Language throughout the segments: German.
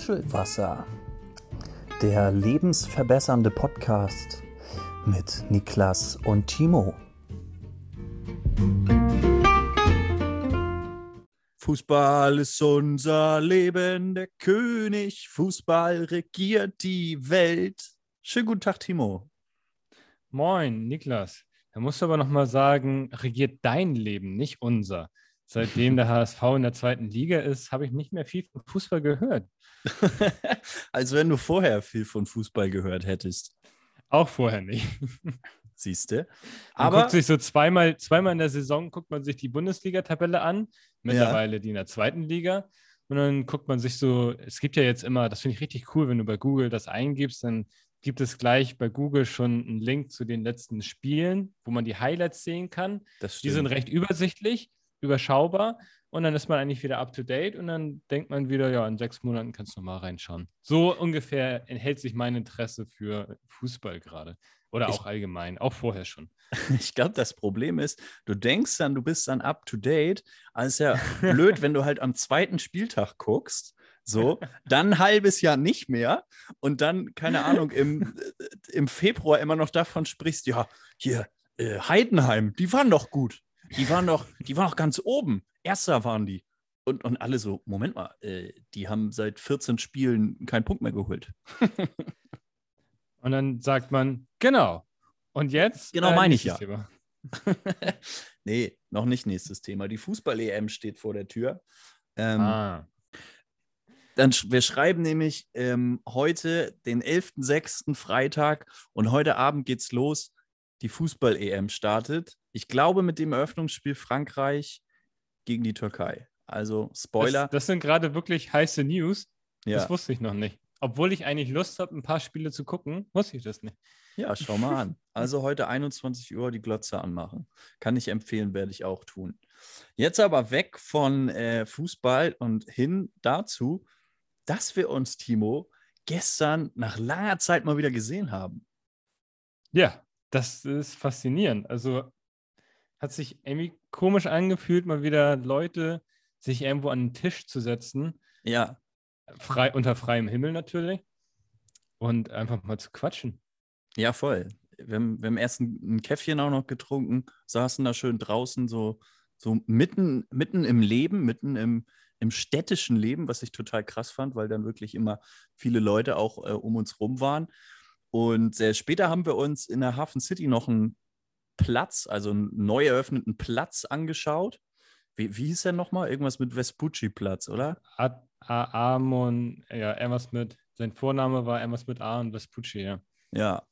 Muschelwasser, der lebensverbessernde Podcast mit Niklas und Timo. Fußball ist unser Leben, der König. Fußball regiert die Welt. Schönen guten Tag, Timo. Moin, Niklas. Da musst du aber nochmal sagen, regiert dein Leben, nicht unser. Seitdem der HSV in der zweiten Liga ist, habe ich nicht mehr viel von Fußball gehört. Als wenn du vorher viel von Fußball gehört hättest. Auch vorher nicht. Siehst du? Aber man guckt sich so zweimal, zweimal in der Saison guckt man sich die Bundesliga-Tabelle an, mittlerweile ja. die in der zweiten Liga. Und dann guckt man sich so, es gibt ja jetzt immer, das finde ich richtig cool, wenn du bei Google das eingibst, dann gibt es gleich bei Google schon einen Link zu den letzten Spielen, wo man die Highlights sehen kann. die sind recht übersichtlich überschaubar und dann ist man eigentlich wieder up to date und dann denkt man wieder, ja, in sechs Monaten kannst du mal reinschauen. So ungefähr enthält sich mein Interesse für Fußball gerade. Oder auch ich, allgemein, auch vorher schon. Ich glaube, das Problem ist, du denkst dann, du bist dann up to date. Also ist ja blöd, wenn du halt am zweiten Spieltag guckst. So, dann ein halbes Jahr nicht mehr und dann, keine Ahnung, im, im Februar immer noch davon sprichst, ja, hier, äh, Heidenheim, die waren doch gut. Die waren doch, die waren doch ganz oben. Erster waren die. Und, und alle so, Moment mal, äh, die haben seit 14 Spielen keinen Punkt mehr geholt. und dann sagt man, genau. Und jetzt? Genau, äh, meine ich ja. Thema. nee, noch nicht nächstes Thema. Die Fußball-EM steht vor der Tür. Ähm, ah. Dann, wir schreiben nämlich ähm, heute den 11.06. Freitag und heute Abend geht's los. Die Fußball-EM startet ich glaube, mit dem Eröffnungsspiel Frankreich gegen die Türkei. Also Spoiler. Das, das sind gerade wirklich heiße News. Ja. Das wusste ich noch nicht. Obwohl ich eigentlich Lust habe, ein paar Spiele zu gucken, wusste ich das nicht. Ja, schau mal an. Also heute 21 Uhr die Glotze anmachen. Kann ich empfehlen, werde ich auch tun. Jetzt aber weg von äh, Fußball und hin dazu, dass wir uns, Timo, gestern nach langer Zeit mal wieder gesehen haben. Ja, das ist faszinierend. Also hat sich irgendwie komisch angefühlt, mal wieder Leute sich irgendwo an den Tisch zu setzen. Ja. Frei, unter freiem Himmel natürlich. Und einfach mal zu quatschen. Ja, voll. Wir haben, wir haben erst ein, ein Käffchen auch noch getrunken, saßen da schön draußen, so, so mitten, mitten im Leben, mitten im, im städtischen Leben, was ich total krass fand, weil dann wirklich immer viele Leute auch äh, um uns rum waren. Und äh, später haben wir uns in der Hafen City noch ein Platz, also einen neu eröffneten Platz angeschaut. Wie, wie hieß der nochmal? Irgendwas mit Vespucci-Platz, oder? Ad, A, Amon, ja, irgendwas mit, sein Vorname war irgendwas mit A und Vespucci, ja. Ja,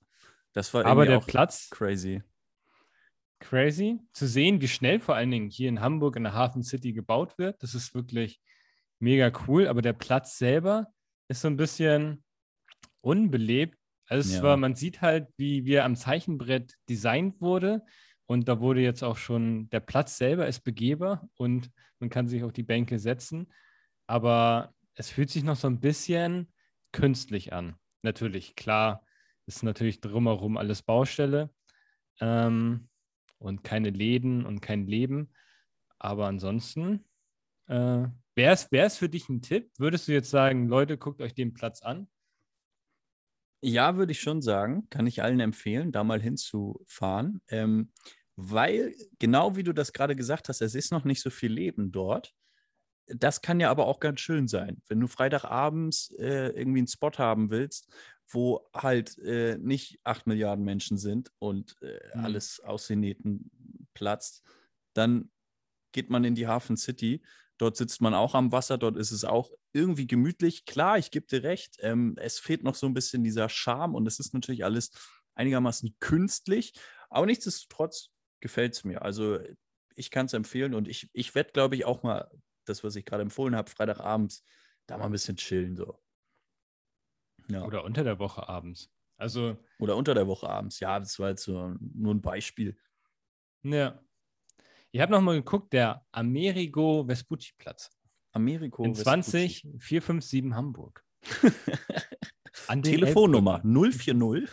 das war Aber der Platz, crazy. Crazy. Zu sehen, wie schnell vor allen Dingen hier in Hamburg in der Hafen City gebaut wird, das ist wirklich mega cool. Aber der Platz selber ist so ein bisschen unbelebt also ja. war, man sieht halt, wie wir am Zeichenbrett designt wurde. Und da wurde jetzt auch schon, der Platz selber ist begehbar und man kann sich auf die Bänke setzen. Aber es fühlt sich noch so ein bisschen künstlich an. Natürlich, klar, ist natürlich drumherum alles Baustelle ähm, und keine Läden und kein Leben. Aber ansonsten, äh, wäre es für dich ein Tipp? Würdest du jetzt sagen, Leute, guckt euch den Platz an? Ja, würde ich schon sagen. Kann ich allen empfehlen, da mal hinzufahren. Ähm, weil, genau wie du das gerade gesagt hast, es ist noch nicht so viel Leben dort. Das kann ja aber auch ganz schön sein. Wenn du Freitagabends äh, irgendwie einen Spot haben willst, wo halt äh, nicht acht Milliarden Menschen sind und äh, mhm. alles aus den Nähten platzt, dann geht man in die Hafen City Dort sitzt man auch am Wasser, dort ist es auch irgendwie gemütlich. Klar, ich gebe dir recht, ähm, es fehlt noch so ein bisschen dieser Charme und es ist natürlich alles einigermaßen künstlich, aber nichtsdestotrotz gefällt es mir. Also ich kann es empfehlen und ich, ich werde, glaube ich, auch mal das, was ich gerade empfohlen habe, Freitagabends, da mal ein bisschen chillen. So. Ja. Oder unter der Woche abends. Also. Oder unter der Woche abends, ja, das war jetzt so nur ein Beispiel. Ja. Ich habe nochmal geguckt, der Amerigo Vespucci Platz. Amerigo In 20 457 Hamburg. An Telefonnummer 040.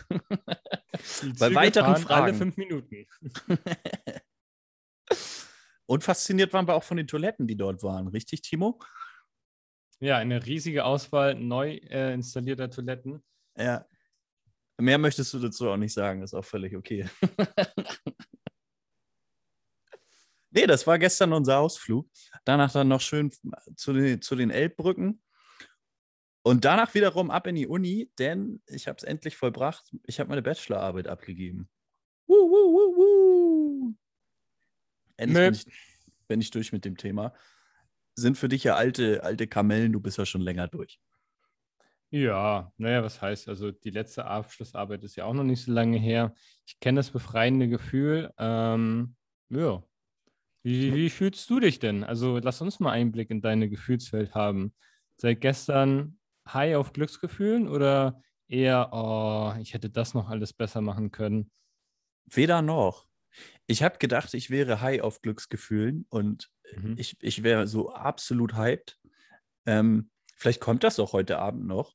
Bei weiteren Fragen. Alle fünf Minuten. Und fasziniert waren wir auch von den Toiletten, die dort waren, richtig, Timo? Ja, eine riesige Auswahl neu äh, installierter Toiletten. Ja. Mehr möchtest du dazu auch nicht sagen, ist auch völlig okay. nee, das war gestern unser Ausflug. Danach dann noch schön zu den, zu den Elbbrücken. Und danach wiederum ab in die Uni, denn ich habe es endlich vollbracht. Ich habe meine Bachelorarbeit abgegeben. Woo, woo, woo, woo. Endlich bin ich, bin ich durch mit dem Thema. Sind für dich ja alte, alte Kamellen, du bist ja schon länger durch. Ja, naja, was heißt, also die letzte Abschlussarbeit ist ja auch noch nicht so lange her. Ich kenne das befreiende Gefühl. Ähm, ja. Wie, wie fühlst du dich denn? Also lass uns mal Einblick in deine Gefühlswelt haben. Seit gestern high auf Glücksgefühlen oder eher, oh, ich hätte das noch alles besser machen können? Weder noch. Ich habe gedacht, ich wäre high auf Glücksgefühlen und mhm. ich, ich wäre so absolut hyped. Ähm, vielleicht kommt das auch heute Abend noch,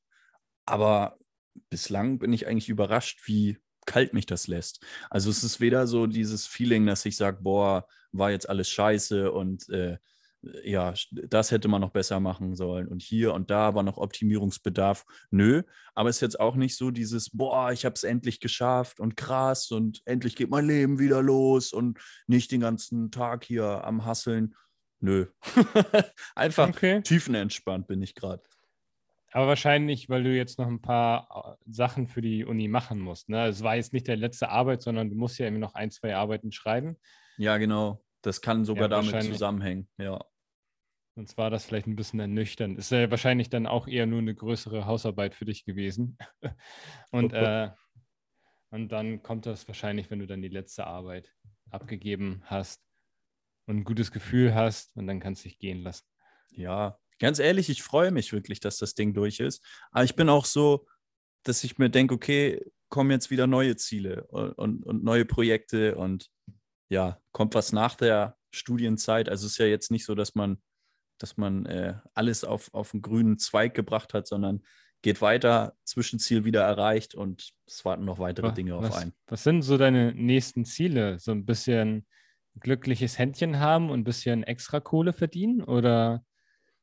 aber bislang bin ich eigentlich überrascht, wie kalt mich das lässt. Also es ist weder so dieses Feeling, dass ich sage, boah, war jetzt alles scheiße und äh, ja, das hätte man noch besser machen sollen und hier und da war noch Optimierungsbedarf. Nö, aber es ist jetzt auch nicht so dieses, boah, ich habe es endlich geschafft und krass und endlich geht mein Leben wieder los und nicht den ganzen Tag hier am Hasseln. Nö, einfach okay. tiefenentspannt bin ich gerade. Aber wahrscheinlich, weil du jetzt noch ein paar äh, Sachen für die Uni machen musst. Ne? Es war jetzt nicht der letzte Arbeit, sondern du musst ja immer noch ein, zwei Arbeiten schreiben. Ja, genau. Das kann sogar ja, damit zusammenhängen, ja. Sonst war das vielleicht ein bisschen ernüchternd. Ist ja wahrscheinlich dann auch eher nur eine größere Hausarbeit für dich gewesen. und, äh, und dann kommt das wahrscheinlich, wenn du dann die letzte Arbeit abgegeben hast und ein gutes Gefühl hast und dann kannst du dich gehen lassen. Ja, ganz ehrlich, ich freue mich wirklich, dass das Ding durch ist. Aber ich bin auch so, dass ich mir denke, okay, kommen jetzt wieder neue Ziele und, und, und neue Projekte und ja, kommt was nach der Studienzeit. Also es ist ja jetzt nicht so, dass man dass man äh, alles auf, auf einen grünen Zweig gebracht hat, sondern geht weiter, Zwischenziel wieder erreicht und es warten noch weitere was, Dinge auf einen. Was sind so deine nächsten Ziele? So ein bisschen glückliches Händchen haben und ein bisschen extra Kohle verdienen oder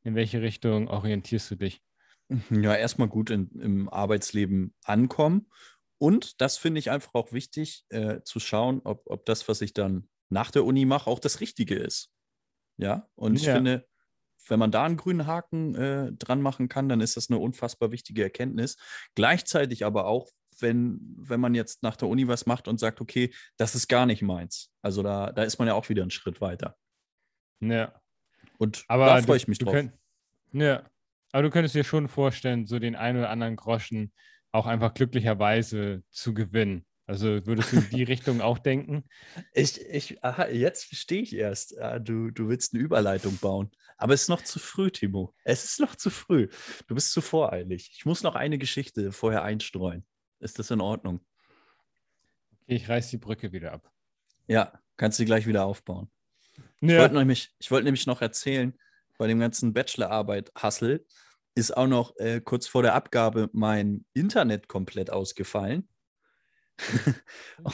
in welche Richtung orientierst du dich? Ja, erstmal gut in, im Arbeitsleben ankommen. Und das finde ich einfach auch wichtig, äh, zu schauen, ob, ob das, was ich dann nach der Uni mache, auch das Richtige ist. Ja, und ich ja. finde, wenn man da einen grünen Haken äh, dran machen kann, dann ist das eine unfassbar wichtige Erkenntnis. Gleichzeitig aber auch, wenn, wenn man jetzt nach der Uni was macht und sagt, okay, das ist gar nicht meins. Also da, da ist man ja auch wieder einen Schritt weiter. Ja. Und aber da freue ich mich drauf. Könnt, ja. Aber du könntest dir schon vorstellen, so den einen oder anderen Groschen auch einfach glücklicherweise zu gewinnen. Also würdest du in die Richtung auch denken? Ich, ich, aha, jetzt verstehe ich erst. Ah, du, du willst eine Überleitung bauen. Aber es ist noch zu früh, Timo. Es ist noch zu früh. Du bist zu voreilig. Ich muss noch eine Geschichte vorher einstreuen. Ist das in Ordnung? Okay, ich reiß die Brücke wieder ab. Ja, kannst du gleich wieder aufbauen. Ja. Ich wollte nämlich, wollt nämlich noch erzählen, bei dem ganzen Bachelorarbeit-Hassel ist auch noch äh, kurz vor der Abgabe mein Internet komplett ausgefallen.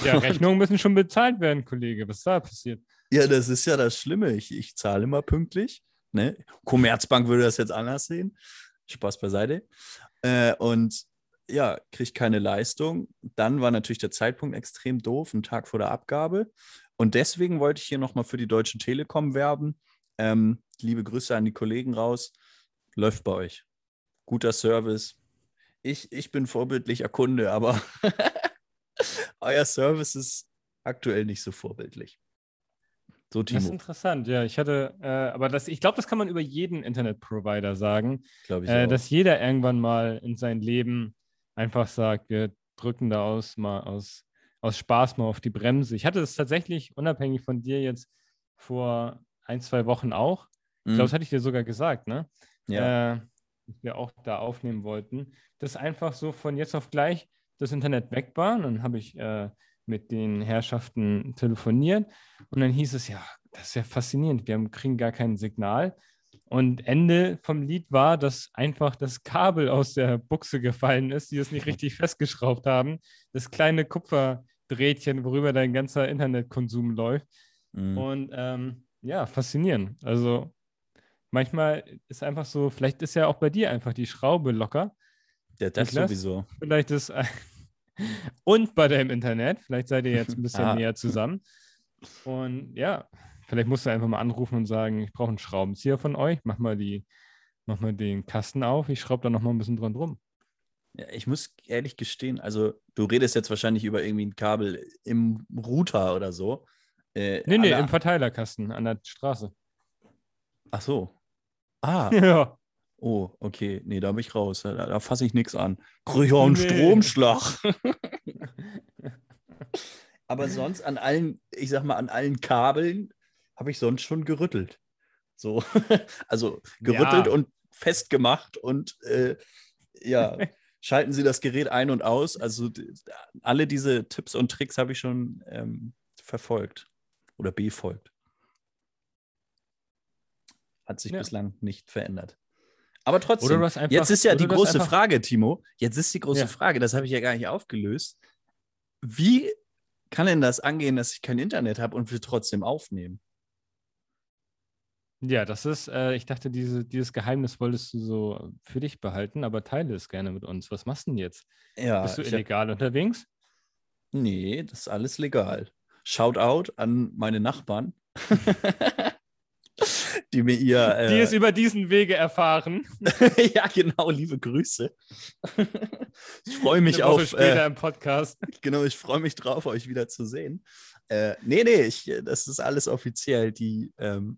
Ja, Rechnungen müssen schon bezahlt werden, Kollege. Was ist da passiert? Ja, das ist ja das Schlimme. Ich, ich zahle immer pünktlich. Ne? Commerzbank würde das jetzt anders sehen. Spaß beiseite. Äh, und ja, kriege keine Leistung. Dann war natürlich der Zeitpunkt extrem doof, ein Tag vor der Abgabe. Und deswegen wollte ich hier nochmal für die Deutsche Telekom werben. Ähm, liebe Grüße an die Kollegen raus. Läuft bei euch. Guter Service. Ich, ich bin vorbildlicher Kunde, aber euer Service ist aktuell nicht so vorbildlich. So, Timo. Das ist interessant, ja. Ich hatte, äh, aber das, ich glaube, das kann man über jeden Internetprovider sagen. Glaube ich äh, Dass jeder irgendwann mal in sein Leben einfach sagt, wir drücken da aus, mal aus, aus Spaß mal auf die Bremse. Ich hatte es tatsächlich unabhängig von dir jetzt vor ein, zwei Wochen auch. Ich glaube, mhm. das hatte ich dir sogar gesagt, ne? Ja. Äh, wir auch da aufnehmen wollten. Das einfach so von jetzt auf gleich das Internet weg war. dann habe ich äh, mit den Herrschaften telefoniert und dann hieß es, ja, das ist ja faszinierend, wir kriegen gar kein Signal. Und Ende vom Lied war, dass einfach das Kabel aus der Buchse gefallen ist, die es nicht richtig festgeschraubt haben. Das kleine Kupferdrähtchen, worüber dein ganzer Internetkonsum läuft. Mhm. Und ähm, ja, faszinierend. Also manchmal ist einfach so, vielleicht ist ja auch bei dir einfach die Schraube locker. Ja, das Niklas? sowieso. Vielleicht ist und bei deinem Internet. Vielleicht seid ihr jetzt ein bisschen Ah. näher zusammen. Und ja, vielleicht musst du einfach mal anrufen und sagen, ich brauche einen Schraubenzieher von euch. Mach mal die, mach mal den Kasten auf. Ich schraube da noch mal ein bisschen dran drum. Ja, ich muss ehrlich gestehen, also du redest jetzt wahrscheinlich über irgendwie ein Kabel im Router oder so. Äh, Nee, nee, im Verteilerkasten an der Straße. Ach so. Ah, Ja. oh, okay. Nee, da bin ich raus. Da, da fasse ich nichts an. Krieg ich auch einen Nee. Stromschlag. Aber sonst an allen, ich sag mal, an allen Kabeln habe ich sonst schon gerüttelt. So, also gerüttelt Ja. und festgemacht und äh, ja, schalten Sie das Gerät ein und aus. Also alle diese Tipps und Tricks habe ich schon ähm, verfolgt oder befolgt. Hat sich Ja. bislang nicht verändert. Aber trotzdem, einfach, jetzt ist ja die große einfach, Frage, Timo. Jetzt ist die große Ja. Frage, das habe ich ja gar nicht aufgelöst. Wie kann denn das angehen, dass ich kein Internet habe und wir trotzdem aufnehmen? Ja, das ist, äh, ich dachte, diese, dieses Geheimnis wolltest du so für dich behalten, aber teile es gerne mit uns. Was machst du denn jetzt? Ja, Bist du ich hab, illegal unterwegs? nee, das ist alles legal. Shoutout an meine Nachbarn, die mir ihr. Äh, Die es über diesen Wege erfahren. ja, genau, liebe Grüße. ich freue mich Eine Woche auf. später Äh, im Podcast. genau, ich freue mich drauf, euch wieder zu sehen. Äh, nee, nee, ich, das ist alles offiziell. Die, ähm,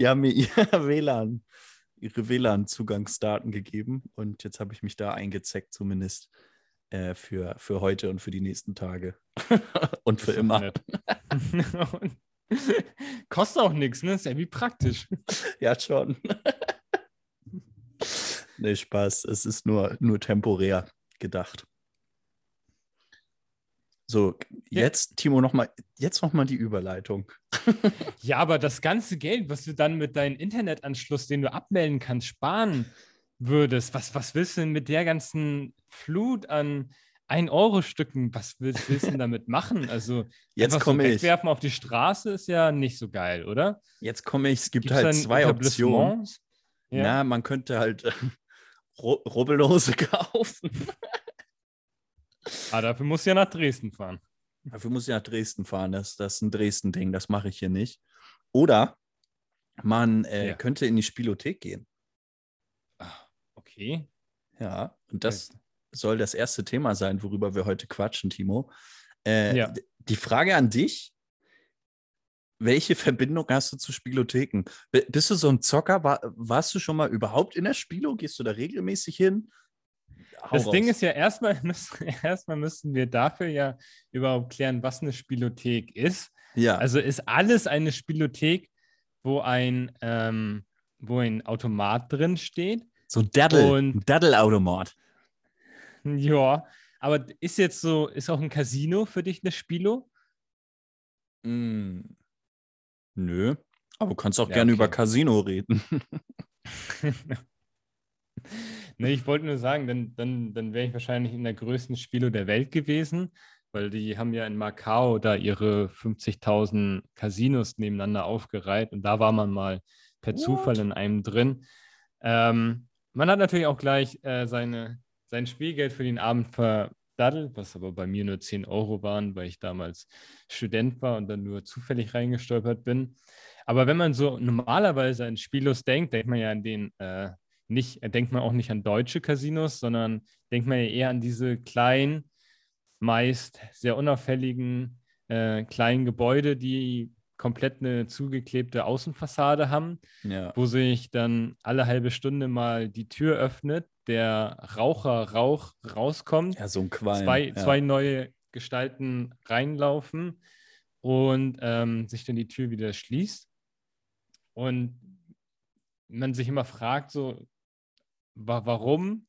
die haben mir ihr WLAN, ihre WLAN-Zugangsdaten gegeben und jetzt habe ich mich da eingezeckt, zumindest äh, für, für heute und für die nächsten Tage. und für immer. Kostet auch nichts, ne? Ist ja wie praktisch. Ja, schon. nee, Spaß. Es ist nur, nur temporär gedacht. So, jetzt, Timo, noch mal, jetzt noch mal die Überleitung. Ja, aber das ganze Geld, was du dann mit deinem Internetanschluss, den du abmelden kannst, sparen würdest, was, was willst du denn mit der ganzen Flut an 1-Euro-Stücken, was willst, willst du denn damit machen? Also, Jetzt einfach so komme ich. wegwerfen auf die Straße ist ja nicht so geil, oder? Jetzt komme ich. Es gibt Gibt's halt zwei Optionen. Ja. Na, man könnte halt äh, Ru- Rubbellose kaufen. Ah, dafür musst du ja nach Dresden fahren. Dafür muss ich nach Dresden fahren. Das, das ist ein Dresden-Ding. Das mache ich hier nicht. Oder man äh, Ja. könnte in die Spielothek gehen. Ah, Okay. Ja, und das soll das erste Thema sein, worüber wir heute quatschen, Timo. Äh, Ja. Die Frage an dich: Welche Verbindung hast du zu Spielotheken? B bist du so ein Zocker? War, warst du schon mal überhaupt in der Spielo? Gehst du da regelmäßig hin? Das Ding raus. ist ja, erstmal müssen, erstmal müssen wir dafür ja überhaupt klären, was eine Spielothek ist. ja, Also ist alles eine Spielothek, wo ein, ähm, wo ein Automat drin steht. so ein ein Daddel-Automat. Ja, aber ist jetzt so, ist auch ein Casino für dich eine Spielo? Mm. Nö, aber du kannst auch Ja, gerne okay. über Casino reden. nee, ich wollte nur sagen, dann, dann, dann wäre ich wahrscheinlich in der größten Spielo der Welt gewesen, weil die haben ja in Macau da ihre 50.000 Casinos nebeneinander aufgereiht und da war man mal per What? Zufall in einem drin. Ähm, man hat natürlich auch gleich äh, seine, sein Spielgeld für den Abend verdaddelt, was aber bei mir nur 10 Euro waren, weil ich damals Student war und dann nur zufällig reingestolpert bin. Aber wenn man so normalerweise an Spielos denkt, denkt man ja an den äh, nicht, denkt man auch nicht an deutsche Casinos, sondern denkt man ja eher an diese kleinen, meist sehr unauffälligen äh, kleinen Gebäude, die komplett eine zugeklebte Außenfassade haben, ja. wo sich dann alle halbe Stunde mal die Tür öffnet, der Raucherrauch rauskommt, ja, so ein Qualm. zwei, ja. zwei neue Gestalten reinlaufen und ähm, sich dann die Tür wieder schließt. Und man sich immer fragt, so, wa warum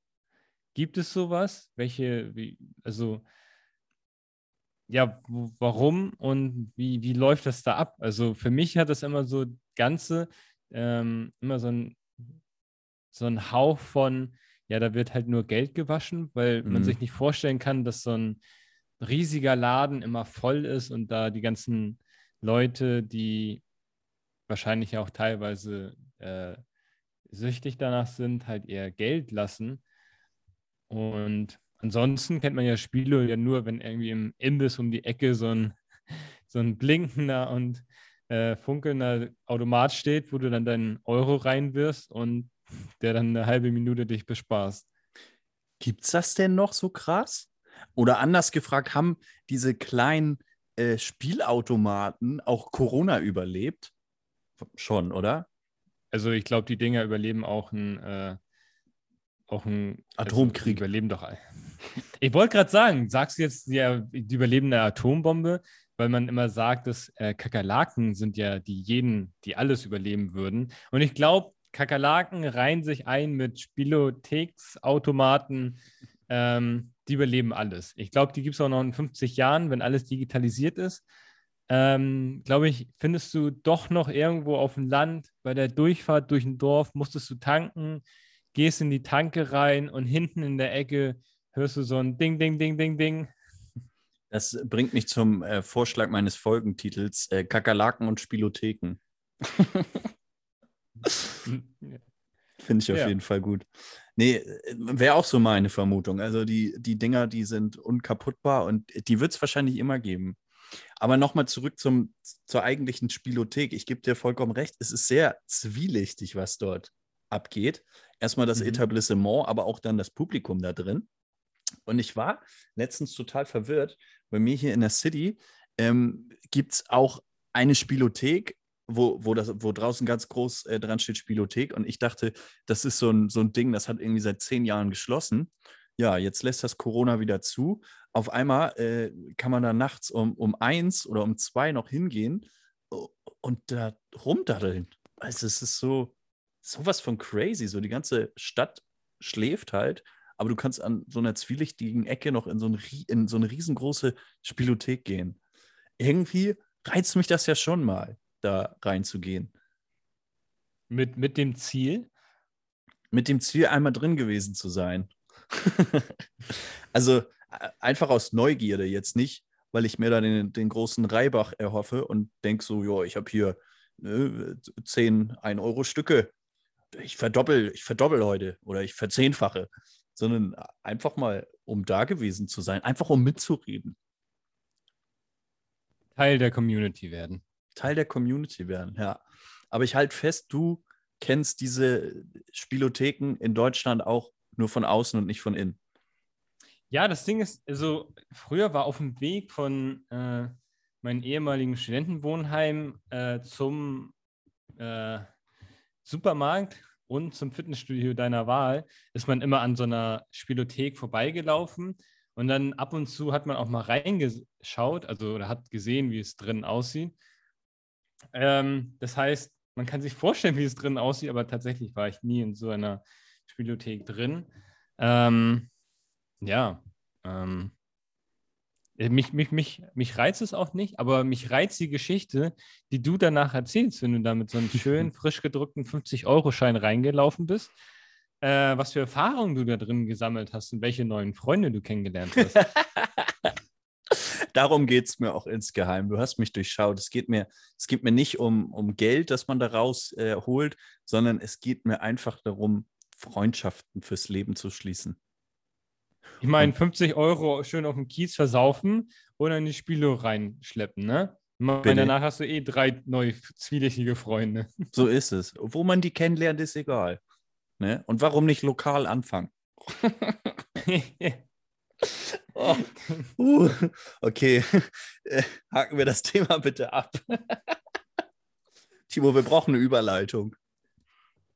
gibt es sowas? Welche, wie, also, ja, warum und wie, wie läuft das da ab? Also für mich hat das immer so Ganze, ähm, immer so ein, so ein Hauch von, ja, da wird halt nur Geld gewaschen, weil man Mhm. sich nicht vorstellen kann, dass so ein riesiger Laden immer voll ist und da die ganzen Leute, die wahrscheinlich auch teilweise äh, süchtig danach sind, halt eher Geld lassen. Und ansonsten kennt man ja Spiele ja nur, wenn irgendwie im Imbiss um die Ecke so ein, so ein blinkender und äh, funkelnder Automat steht, wo du dann deinen Euro reinwirfst und der dann eine halbe Minute dich bespaßt. Gibt es das denn noch so krass? Oder anders gefragt, haben diese kleinen äh, Spielautomaten auch Corona überlebt? Schon, oder? Also ich glaube, die Dinger überleben auch ein, äh, auch ein also Atomkrieg. Also überleben doch. Ich wollte gerade sagen, sagst du jetzt ja, die überlebende Atombombe, weil man immer sagt, dass äh, Kakerlaken sind ja die jeden, die alles überleben würden. Und ich glaube, Kakerlaken reihen sich ein mit Spielotheksautomaten. Ähm, die überleben alles. Ich glaube, die gibt es auch noch in 50 Jahren, wenn alles digitalisiert ist. Ähm, glaube ich, findest du doch noch irgendwo auf dem Land bei der Durchfahrt durch ein Dorf, musstest du tanken, gehst in die Tanke rein und hinten in der Ecke hörst du so ein Ding, Ding, Ding, Ding, Ding. Das bringt mich zum äh, Vorschlag meines Folgentitels: äh, Kakerlaken und Spielotheken. Finde ich auf ja. jeden Fall gut. Nee, wäre auch so meine Vermutung. Also die, die Dinger, die sind unkaputtbar und die wird es wahrscheinlich immer geben. Aber nochmal zurück zum, zur eigentlichen Spielothek. Ich gebe dir vollkommen recht, es ist sehr zwielichtig, was dort abgeht. Erstmal das mhm. Etablissement, aber auch dann das Publikum da drin. Und ich war letztens total verwirrt. Bei mir hier in der City ähm, gibt es auch eine Spielothek, wo, wo, das, wo draußen ganz groß äh, dran steht Spielothek. Und ich dachte, das ist so ein, so ein Ding, das hat irgendwie seit zehn Jahren geschlossen. Ja, jetzt lässt das Corona wieder zu. Auf einmal äh, kann man da nachts um, um eins oder um zwei noch hingehen und da rumdaddeln. Also es ist so sowas von crazy. So die ganze Stadt schläft halt, aber du kannst an so einer zwielichtigen Ecke noch in so, ein, in so eine riesengroße Spielothek gehen. Irgendwie reizt mich das ja schon mal da reinzugehen. Mit, mit dem Ziel? Mit dem Ziel, einmal drin gewesen zu sein. also einfach aus Neugierde jetzt nicht, weil ich mir da den, den großen Reibach erhoffe und denke so, ja, ich habe hier ne, 10 1-Euro-Stücke. Ich verdoppel, ich verdoppel heute oder ich verzehnfache, sondern einfach mal, um da gewesen zu sein, einfach um mitzureden. Teil der Community werden. Teil der Community werden, ja. Aber ich halte fest, du kennst diese Spielotheken in Deutschland auch nur von außen und nicht von innen. Ja, das Ding ist, also früher war auf dem Weg von äh, meinem ehemaligen Studentenwohnheim äh, zum äh, Supermarkt und zum Fitnessstudio deiner Wahl, ist man immer an so einer Spielothek vorbeigelaufen und dann ab und zu hat man auch mal reingeschaut, also oder hat gesehen, wie es drin aussieht. Ähm, das heißt, man kann sich vorstellen, wie es drin aussieht, aber tatsächlich war ich nie in so einer Spielothek drin. Ähm, ja, ähm, äh, mich, mich, mich, mich reizt es auch nicht, aber mich reizt die Geschichte, die du danach erzählst, wenn du da mit so einem schönen, frisch gedruckten 50-Euro-Schein reingelaufen bist. Äh, was für Erfahrungen du da drin gesammelt hast und welche neuen Freunde du kennengelernt hast. darum geht es mir auch insgeheim. Du hast mich durchschaut. Es geht mir, es geht mir nicht um, um Geld, das man daraus äh, holt, sondern es geht mir einfach darum, Freundschaften fürs Leben zu schließen. Ich meine, 50 Euro schön auf dem Kies versaufen und in die Spiele reinschleppen, ne? Meine, danach hast du eh drei neue zwielichtige Freunde. So ist es. Wo man die kennenlernt, ist egal. Ne? Und warum nicht lokal anfangen? Oh. Uh, okay, haken wir das Thema bitte ab. Timo, wir brauchen eine Überleitung.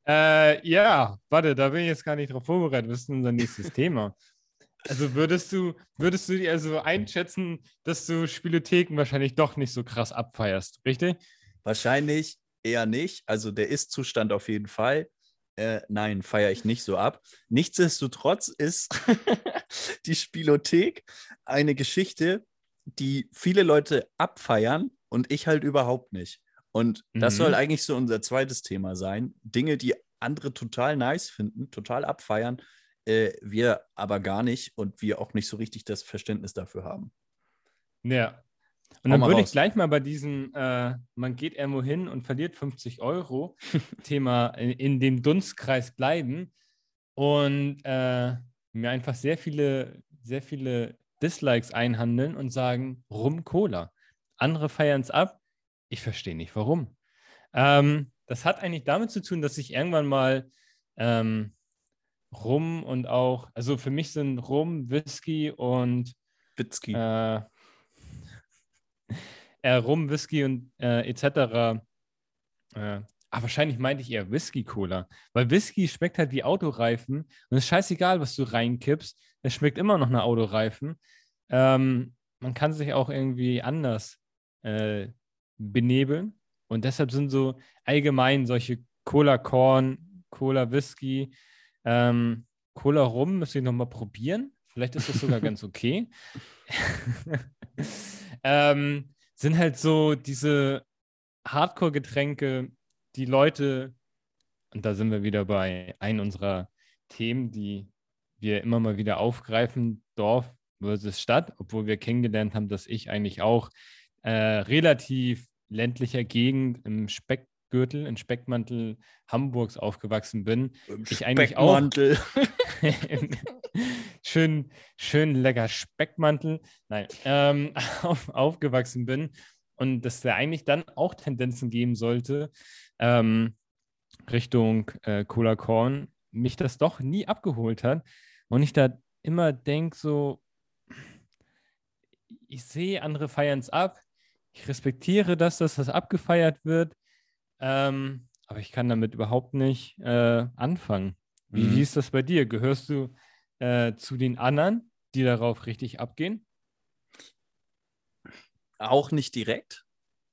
Äh, ja, warte, da bin ich jetzt gar nicht drauf vorbereitet. Das ist unser nächstes Thema. Also würdest du, würdest du dir also einschätzen, dass du Spielotheken wahrscheinlich doch nicht so krass abfeierst, richtig? Wahrscheinlich eher nicht. Also der Ist-Zustand auf jeden Fall. Äh, nein, feiere ich nicht so ab. Nichtsdestotrotz ist die Spielothek eine Geschichte, die viele Leute abfeiern und ich halt überhaupt nicht. Und mhm. das soll mhm. eigentlich so unser zweites Thema sein. Dinge, die andere total nice finden, total abfeiern, äh, wir aber gar nicht und wir auch nicht so richtig das Verständnis dafür haben. Ja. Und Hau dann würde ich gleich mal bei diesem, äh, man geht irgendwo hin und verliert 50 Euro, Thema in, in dem Dunstkreis bleiben und äh, mir einfach sehr viele, sehr viele Dislikes einhandeln und sagen, Rum Cola. Andere feiern es ab. Ich verstehe nicht, warum. Ähm, das hat eigentlich damit zu tun, dass ich irgendwann mal ähm, Rum und auch, also für mich sind Rum, Whisky und Witzki. äh, äh, Rum, Whisky und äh, etc. Äh, ah, wahrscheinlich meinte ich eher Whisky-Cola, weil Whisky schmeckt halt wie Autoreifen und es ist scheißegal, was du reinkippst, es schmeckt immer noch nach Autoreifen. Ähm, man kann sich auch irgendwie anders äh, benebeln und deshalb sind so allgemein solche Cola-Korn, Cola-Whisky, ähm, Cola-Rum müsste ich nochmal probieren. Vielleicht ist das sogar ganz okay. ähm, sind halt so diese Hardcore-Getränke, die Leute, und da sind wir wieder bei einem unserer Themen, die wir immer mal wieder aufgreifen, Dorf versus Stadt, obwohl wir kennengelernt haben, dass ich eigentlich auch äh, relativ ländlicher Gegend im Speckgürtel, im Speckmantel Hamburgs aufgewachsen bin. Im ich eigentlich auch- schön, schön lecker Speckmantel, nein, ähm, auf, aufgewachsen bin und dass der eigentlich dann auch Tendenzen geben sollte ähm, Richtung äh, Cola Korn, mich das doch nie abgeholt hat. Und ich da immer denke so, ich sehe, andere feiern es ab, ich respektiere das, dass das abgefeiert wird, ähm, aber ich kann damit überhaupt nicht äh, anfangen. Wie, Mhm. wie ist das bei dir? Gehörst du äh, zu den anderen, die darauf richtig abgehen? Auch nicht direkt,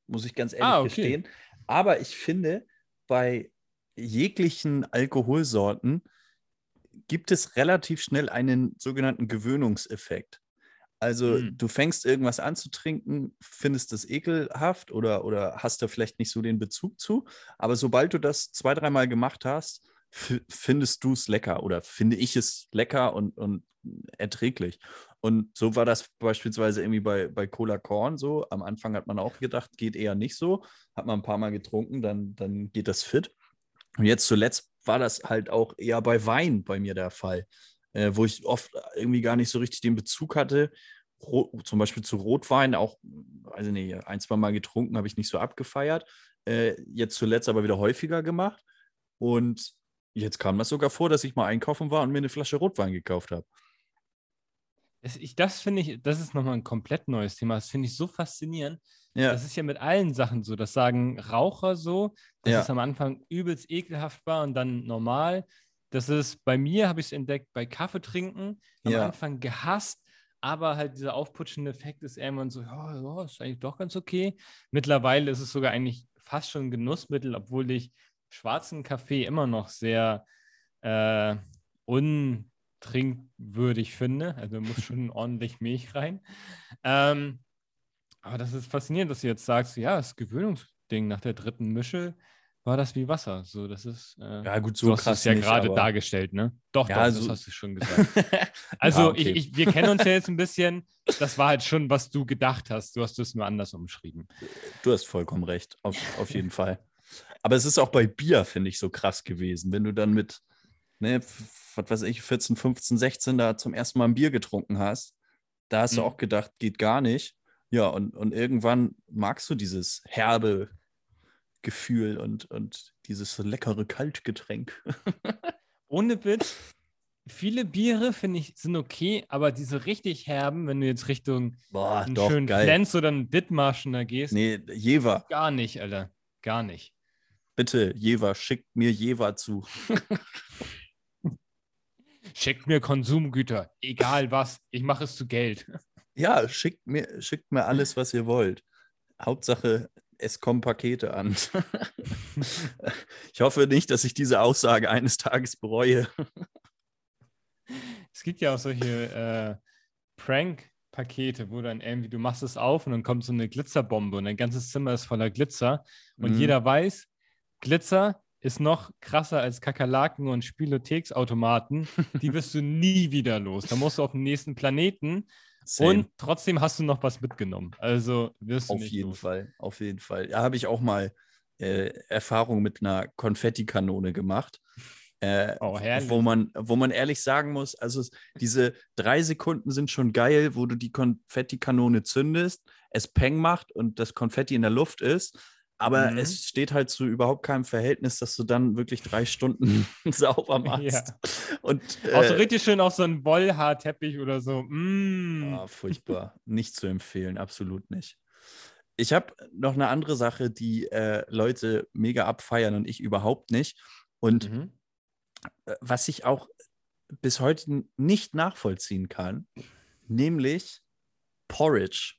muss ich ganz ehrlich Ah, okay. gestehen. Aber ich finde, bei jeglichen Alkoholsorten gibt es relativ schnell einen sogenannten Gewöhnungseffekt. Also Mm. du fängst irgendwas an zu trinken, findest es ekelhaft oder, oder hast da vielleicht nicht so den Bezug zu. Aber sobald du das zwei, dreimal gemacht hast, findest du es lecker oder finde ich es lecker und, und erträglich. Und so war das beispielsweise irgendwie bei, bei Cola Korn so. Am Anfang hat man auch gedacht, geht eher nicht so. Hat man ein paar Mal getrunken, dann, dann geht das fit. Und jetzt zuletzt war das halt auch eher bei Wein bei mir der Fall, äh, wo ich oft irgendwie gar nicht so richtig den Bezug hatte. Ro zum Beispiel zu Rotwein auch, ich nicht, ein, zwei Mal getrunken, habe ich nicht so abgefeiert. Äh, jetzt zuletzt aber wieder häufiger gemacht. Und jetzt kam das sogar vor, dass ich mal einkaufen war und mir eine Flasche Rotwein gekauft habe. Das, ich, das finde ich, das ist nochmal ein komplett neues Thema. Das finde ich so faszinierend. Ja, Das ist ja mit allen Sachen so. Das sagen Raucher so, dass Ja. es am Anfang übelst ekelhaft war und dann normal. Das ist bei mir, habe ich es entdeckt, bei Kaffee trinken. Am Ja. Anfang gehasst, aber halt dieser aufputschende Effekt ist irgendwann so, ja, ja, ist eigentlich doch ganz okay. Mittlerweile ist es sogar eigentlich fast schon ein Genussmittel, obwohl ich schwarzen Kaffee immer noch sehr äh, untrinkwürdig finde. Also muss schon ordentlich Milch rein. Ähm, aber das ist faszinierend, dass du jetzt sagst, ja, das Gewöhnungsding nach der dritten Mische war das wie Wasser. So, das ist. Äh, ja gut, so so hast du krass es ja gerade dargestellt, ne? Doch, Ja, doch, das so- hast du schon gesagt. Also, Ah, okay. ich, ich, wir kennen uns ja jetzt ein bisschen. Das war halt schon, was du gedacht hast. Du hast es nur anders umschrieben. Du hast vollkommen recht, auf, auf jeden Fall. Aber es ist auch bei Bier, finde ich, so krass gewesen. Wenn du dann mit, ne, was weiß ich, 14, 15, 16 da zum ersten Mal ein Bier getrunken hast, da hast du Mhm. auch gedacht, geht gar nicht. Ja, und, und irgendwann magst du dieses herbe Gefühl und, und dieses leckere Kaltgetränk. Ohne Witz, viele Biere, finde ich, sind okay, aber diese richtig herben, wenn du jetzt Richtung Boah, einen doch, schönen geil. Flens oder einen Dithmarschen da gehst, Nee, Jever, gar nicht, Alter. Gar nicht. bitte, Jever, schickt mir Jever zu. Schickt mir Konsumgüter, egal was, ich mache es zu Geld. Ja, schickt mir, schickt mir alles, was ihr wollt. Hauptsache, es kommen Pakete an. ich hoffe nicht, dass ich diese Aussage eines Tages bereue. Es gibt ja auch solche äh, Prank-Pakete, wo dann irgendwie, du machst es auf und dann kommt so eine Glitzerbombe und dein ganzes Zimmer ist voller Glitzer. Und Mhm. jeder weiß, Glitzer ist noch krasser als Kakerlaken und Spielotheksautomaten. Die wirst du nie wieder los. Da musst du auf den nächsten Planeten Same. Und trotzdem hast du noch was mitgenommen. Also wirst du auf jeden los. Fall, auf jeden Fall. Da habe ich auch mal äh, Erfahrung mit einer Konfettikanone gemacht. Äh, Oh, herrlich. wo man, wo man ehrlich sagen muss, also es, diese drei Sekunden sind schon geil, wo du die Konfettikanone zündest, es Peng macht und das Konfetti in der Luft ist. Aber Mhm. es steht halt zu überhaupt keinem Verhältnis, dass du dann wirklich drei Stunden sauber machst. Ja. Und Auch so äh, richtig schön auf so einen Wollhaarteppich oder so. Mm. Ah, furchtbar. nicht zu empfehlen, absolut nicht. Ich habe noch eine andere Sache, die äh, Leute mega abfeiern und ich überhaupt nicht. Und Mhm. äh, was ich auch bis heute nicht nachvollziehen kann, nämlich Porridge.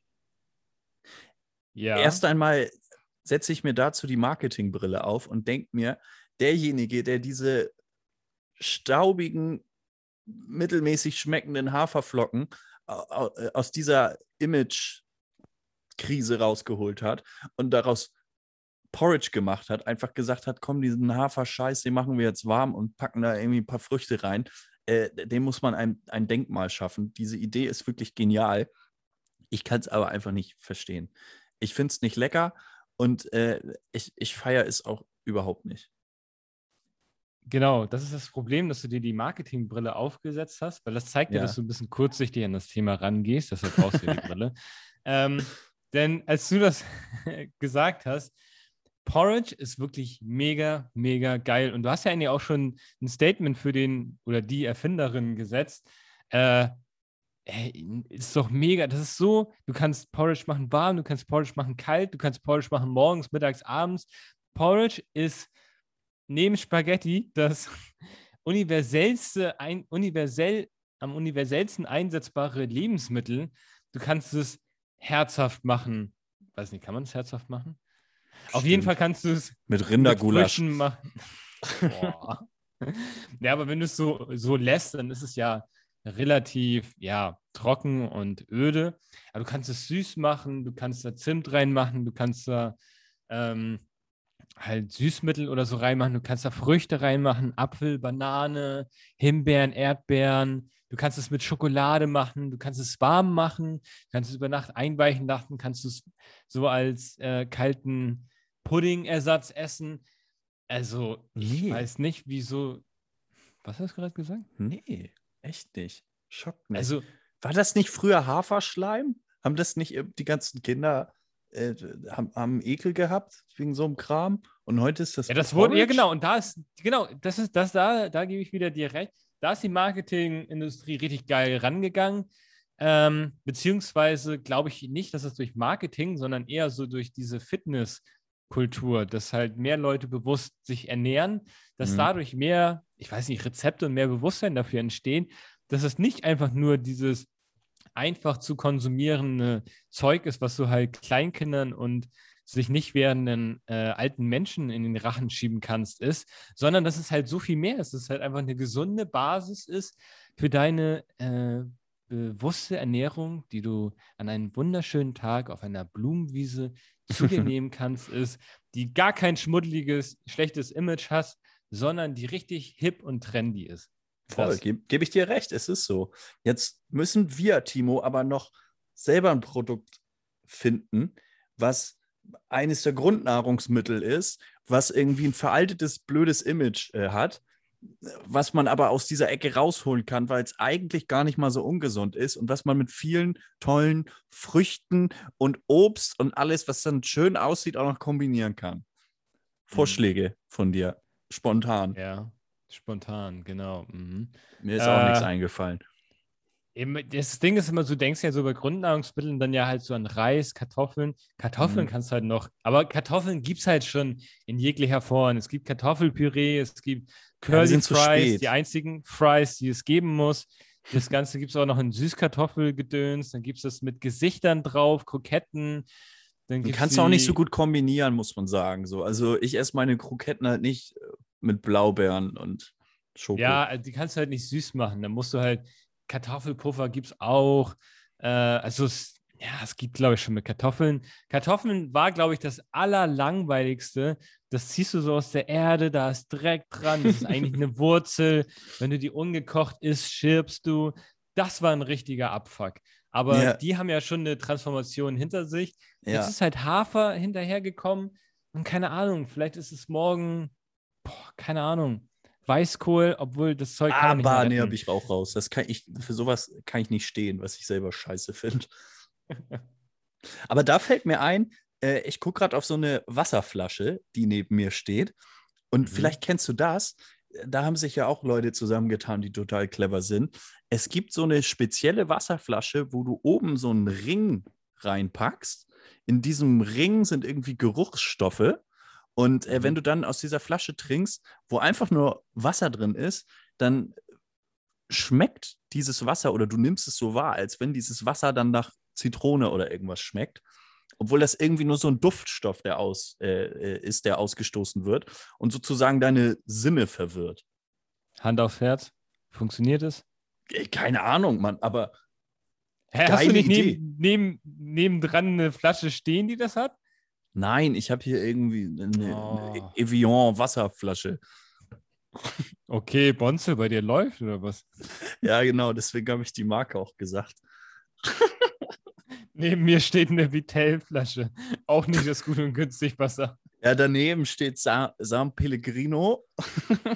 Ja. Erst einmal setze ich mir dazu die Marketingbrille auf und denke mir, derjenige, der diese staubigen, mittelmäßig schmeckenden Haferflocken äh, aus dieser Image-Krise rausgeholt hat und daraus Porridge gemacht hat, einfach gesagt hat, komm, diesen Haferscheiß, den machen wir jetzt warm und packen da irgendwie ein paar Früchte rein, äh, dem muss man ein, ein Denkmal schaffen. Diese Idee ist wirklich genial. Ich kann es aber einfach nicht verstehen. Ich finde es nicht lecker und äh, ich, ich feiere es auch überhaupt nicht. Genau, das ist das Problem, dass du dir die Marketingbrille aufgesetzt hast, weil das zeigt dir, Ja. dass du ein bisschen kurzsichtig an das Thema rangehst. Deshalb brauchst du die Brille. Ähm, denn als du das gesagt hast, Porridge ist wirklich mega, mega geil. Und du hast ja eigentlich auch schon ein Statement für den oder die Erfinderin gesetzt. Äh, ey, ist doch mega. Das ist so, du kannst Porridge machen warm, du kannst Porridge machen kalt, du kannst Porridge machen morgens, mittags, abends. Porridge ist neben Spaghetti das universellste, ein, universell, am universellsten einsetzbare Lebensmittel. Du kannst es herzhaft machen. Weiß nicht, kann man es herzhaft machen? Auf jeden Stimmt. Fall kannst du es Mit mit Rindergulasch. Früchten machen. Ja, aber wenn du es so, so lässt, dann ist es ja relativ ja, trocken und öde. Aber du kannst es süß machen, du kannst da Zimt reinmachen, du kannst da ähm, halt Süßmittel oder so reinmachen, du kannst da Früchte reinmachen, Apfel, Banane, Himbeeren, Erdbeeren. Du kannst es mit Schokolade machen, du kannst es warm machen, du kannst es über Nacht einweichen lassen, kannst es so als äh, kalten Puddingersatz essen. Also, ich Nee. weiß nicht, wieso. Was hast du gerade gesagt? Nee, echt nicht. Schockt mich. Also, War das nicht früher Haferschleim? Haben das nicht die ganzen Kinder äh, haben, haben Ekel gehabt wegen so einem Kram? Und heute ist das. ja, das wurde, ja genau, und da ist, genau, das ist, das da, da gebe ich wieder dir recht. Da ist die Marketingindustrie richtig geil rangegangen. Ähm, beziehungsweise glaube ich nicht, dass es durch Marketing, sondern eher so durch diese Fitnesskultur, dass halt mehr Leute bewusst sich ernähren, dass Mhm. dadurch mehr, ich weiß nicht, Rezepte und mehr Bewusstsein dafür entstehen, dass es nicht einfach nur dieses einfach zu konsumierende Zeug ist, was du halt Kleinkindern und sich nicht werdenden äh, alten Menschen in den Rachen schieben kannst, ist, sondern dass es halt so viel mehr ist, dass es halt einfach eine gesunde Basis ist für deine äh, bewusste Ernährung, die du an einem wunderschönen Tag auf einer Blumenwiese zu dir nehmen kannst, ist, die gar kein schmuddeliges, schlechtes Image hat, sondern die richtig hip und trendy ist. Voll, gebe geb ich dir recht, es ist so. Jetzt müssen wir, Timo, aber noch selber ein Produkt finden, was eines der Grundnahrungsmittel ist, was irgendwie ein veraltetes, blödes Image äh, hat, was man aber aus dieser Ecke rausholen kann, weil es eigentlich gar nicht mal so ungesund ist und was man mit vielen tollen Früchten und Obst und alles, was dann schön aussieht, auch noch kombinieren kann. Vorschläge von dir, spontan. Ja, spontan, genau. Mhm. Mir ist auch Äh, nichts eingefallen. Eben, Das Ding ist immer, du denkst ja so bei Grundnahrungsmitteln dann ja halt so an Reis, Kartoffeln. Kartoffeln Mhm. kannst du halt noch, aber Kartoffeln gibt es halt schon in jeglicher Form. Es gibt Kartoffelpüree, es gibt Curly Fries, die einzigen Fries, die es geben muss. Das Ganze gibt es auch noch in Süßkartoffelgedöns, dann gibt es das mit Gesichtern drauf, Kroketten. Dann Du kannst auch nicht so gut kombinieren, muss man sagen. So. Also ich esse meine Kroketten halt nicht äh, mit Blaubeeren und Schoko. Ja, also die kannst du halt nicht süß machen. Dann musst du halt Kartoffelpuffer gibt es auch. Äh, also es, ja, es gibt, glaube ich, schon mit Kartoffeln. Kartoffeln war, glaube ich, das allerlangweiligste. Das ziehst du so aus der Erde, da ist Dreck dran, das ist eigentlich eine Wurzel. Wenn du die ungekocht isst, schirbst du. Das war ein richtiger Abfuck. Aber Ja. die haben ja schon eine Transformation hinter sich. Ja. Jetzt ist halt Hafer hinterhergekommen und keine Ahnung, vielleicht ist es morgen, boah, keine Ahnung, Weißkohl, obwohl das Zeug kann mehr Aber nee, habe ich auch raus. Das kann ich, für sowas kann ich nicht stehen, was ich selber scheiße finde. Aber da fällt mir ein, äh, ich gucke gerade auf so eine Wasserflasche, die neben mir steht. Und Mhm. vielleicht kennst du das. Da haben sich ja auch Leute zusammengetan, die total clever sind. Es gibt so eine spezielle Wasserflasche, wo du oben so einen Ring reinpackst. In diesem Ring sind irgendwie Geruchsstoffe. Und äh, Mhm. wenn du dann aus dieser Flasche trinkst, wo einfach nur Wasser drin ist, dann schmeckt dieses Wasser oder du nimmst es so wahr, als wenn dieses Wasser dann nach Zitrone oder irgendwas schmeckt. Obwohl das irgendwie nur so ein Duftstoff der aus, äh, äh, ist, der ausgestoßen wird und sozusagen deine Sinne verwirrt. Hand aufs Herz, funktioniert es? Äh, Keine Ahnung, Mann, aber Hä, hast du nicht Idee. neben, neben, nebendran eine Flasche stehen, die das hat? nein, ich habe hier irgendwie eine, Oh. eine Evian-Wasserflasche. Okay, Bonze, bei dir läuft oder was? Ja, genau, deswegen habe ich die Marke auch gesagt. Neben mir steht eine Vitell-Flasche. Auch nicht das gut und günstig Wasser. Ja, daneben steht Sa San Pellegrino,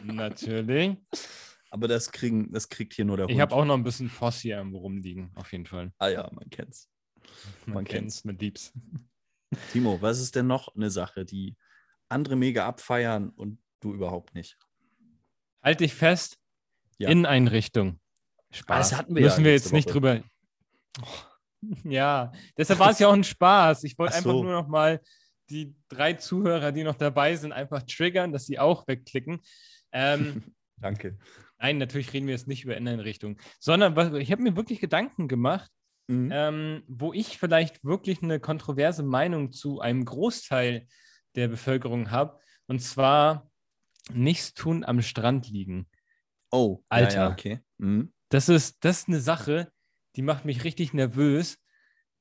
Natürlich. aber das, kriegen, das kriegt hier nur der Ich Hund. habe auch noch ein bisschen Voss hier rumliegen, auf jeden Fall. Ah ja, man kennt's. Man, Man kennt's mit Diebs. Timo, was ist denn noch eine Sache, die andere mega abfeiern und du überhaupt nicht? Halt dich fest. Ja. Inneneinrichtung. Spaß. das hatten wir ja Müssen wir letzte jetzt nicht Woche. drüber. Oh, ja, deshalb war es ja auch ein Spaß. Ich wollte Ach einfach so. nur noch mal die drei Zuhörer, die noch dabei sind, einfach triggern, dass sie auch wegklicken. Ähm, Danke. nein, natürlich reden wir jetzt nicht über Inneneinrichtung, sondern was, ich habe mir wirklich Gedanken gemacht, Mhm. ähm, wo ich vielleicht wirklich eine kontroverse Meinung zu einem Großteil der Bevölkerung habe. Und zwar nichts tun am Strand liegen. Oh, Alter. Ja, ja, okay. Mhm. Das ist, das ist eine Sache, die macht mich richtig nervös.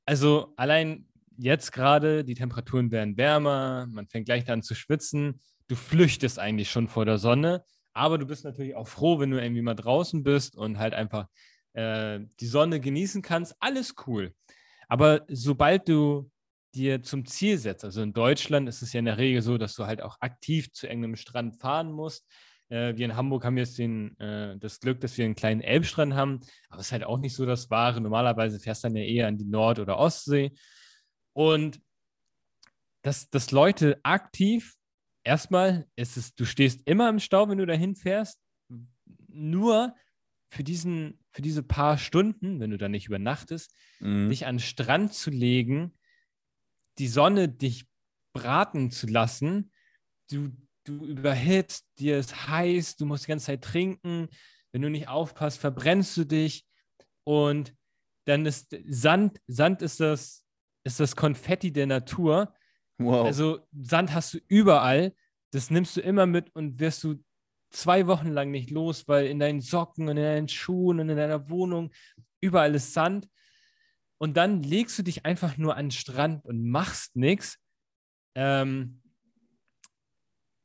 Also allein jetzt gerade, die Temperaturen werden wärmer, man fängt gleich an zu schwitzen. Du flüchtest eigentlich schon vor der Sonne, aber du bist natürlich auch froh, wenn du irgendwie mal draußen bist und halt einfach äh, die Sonne genießen kannst. Alles cool. Aber sobald du dir zum Ziel setzt, also in Deutschland ist es ja in der Regel so, dass du halt auch aktiv zu irgendeinem Strand fahren musst. Äh, wir in Hamburg haben jetzt den, äh, das Glück, dass wir einen kleinen Elbstrand haben, aber es ist halt auch nicht so das Wahre. Normalerweise fährst du dann ja eher an die Nord- oder Ostsee. Und dass, dass Leute aktiv, erstmal ist es, du stehst immer im Stau, wenn du dahin fährst, nur für, diesen, für diese paar Stunden, wenn du da nicht übernachtest, Mhm. dich an den Strand zu legen, die Sonne dich braten zu lassen, du, du überhitzt, dir ist heiß, du musst die ganze Zeit trinken, wenn du nicht aufpasst, verbrennst du dich und dann ist Sand, Sand ist das, ist das Konfetti der Natur. Wow. Also Sand hast du überall, das nimmst du immer mit und wirst du zwei Wochen lang nicht los, weil in deinen Socken und in deinen Schuhen und in deiner Wohnung überall ist Sand. Und dann legst du dich einfach nur an den Strand und machst nichts. Ähm,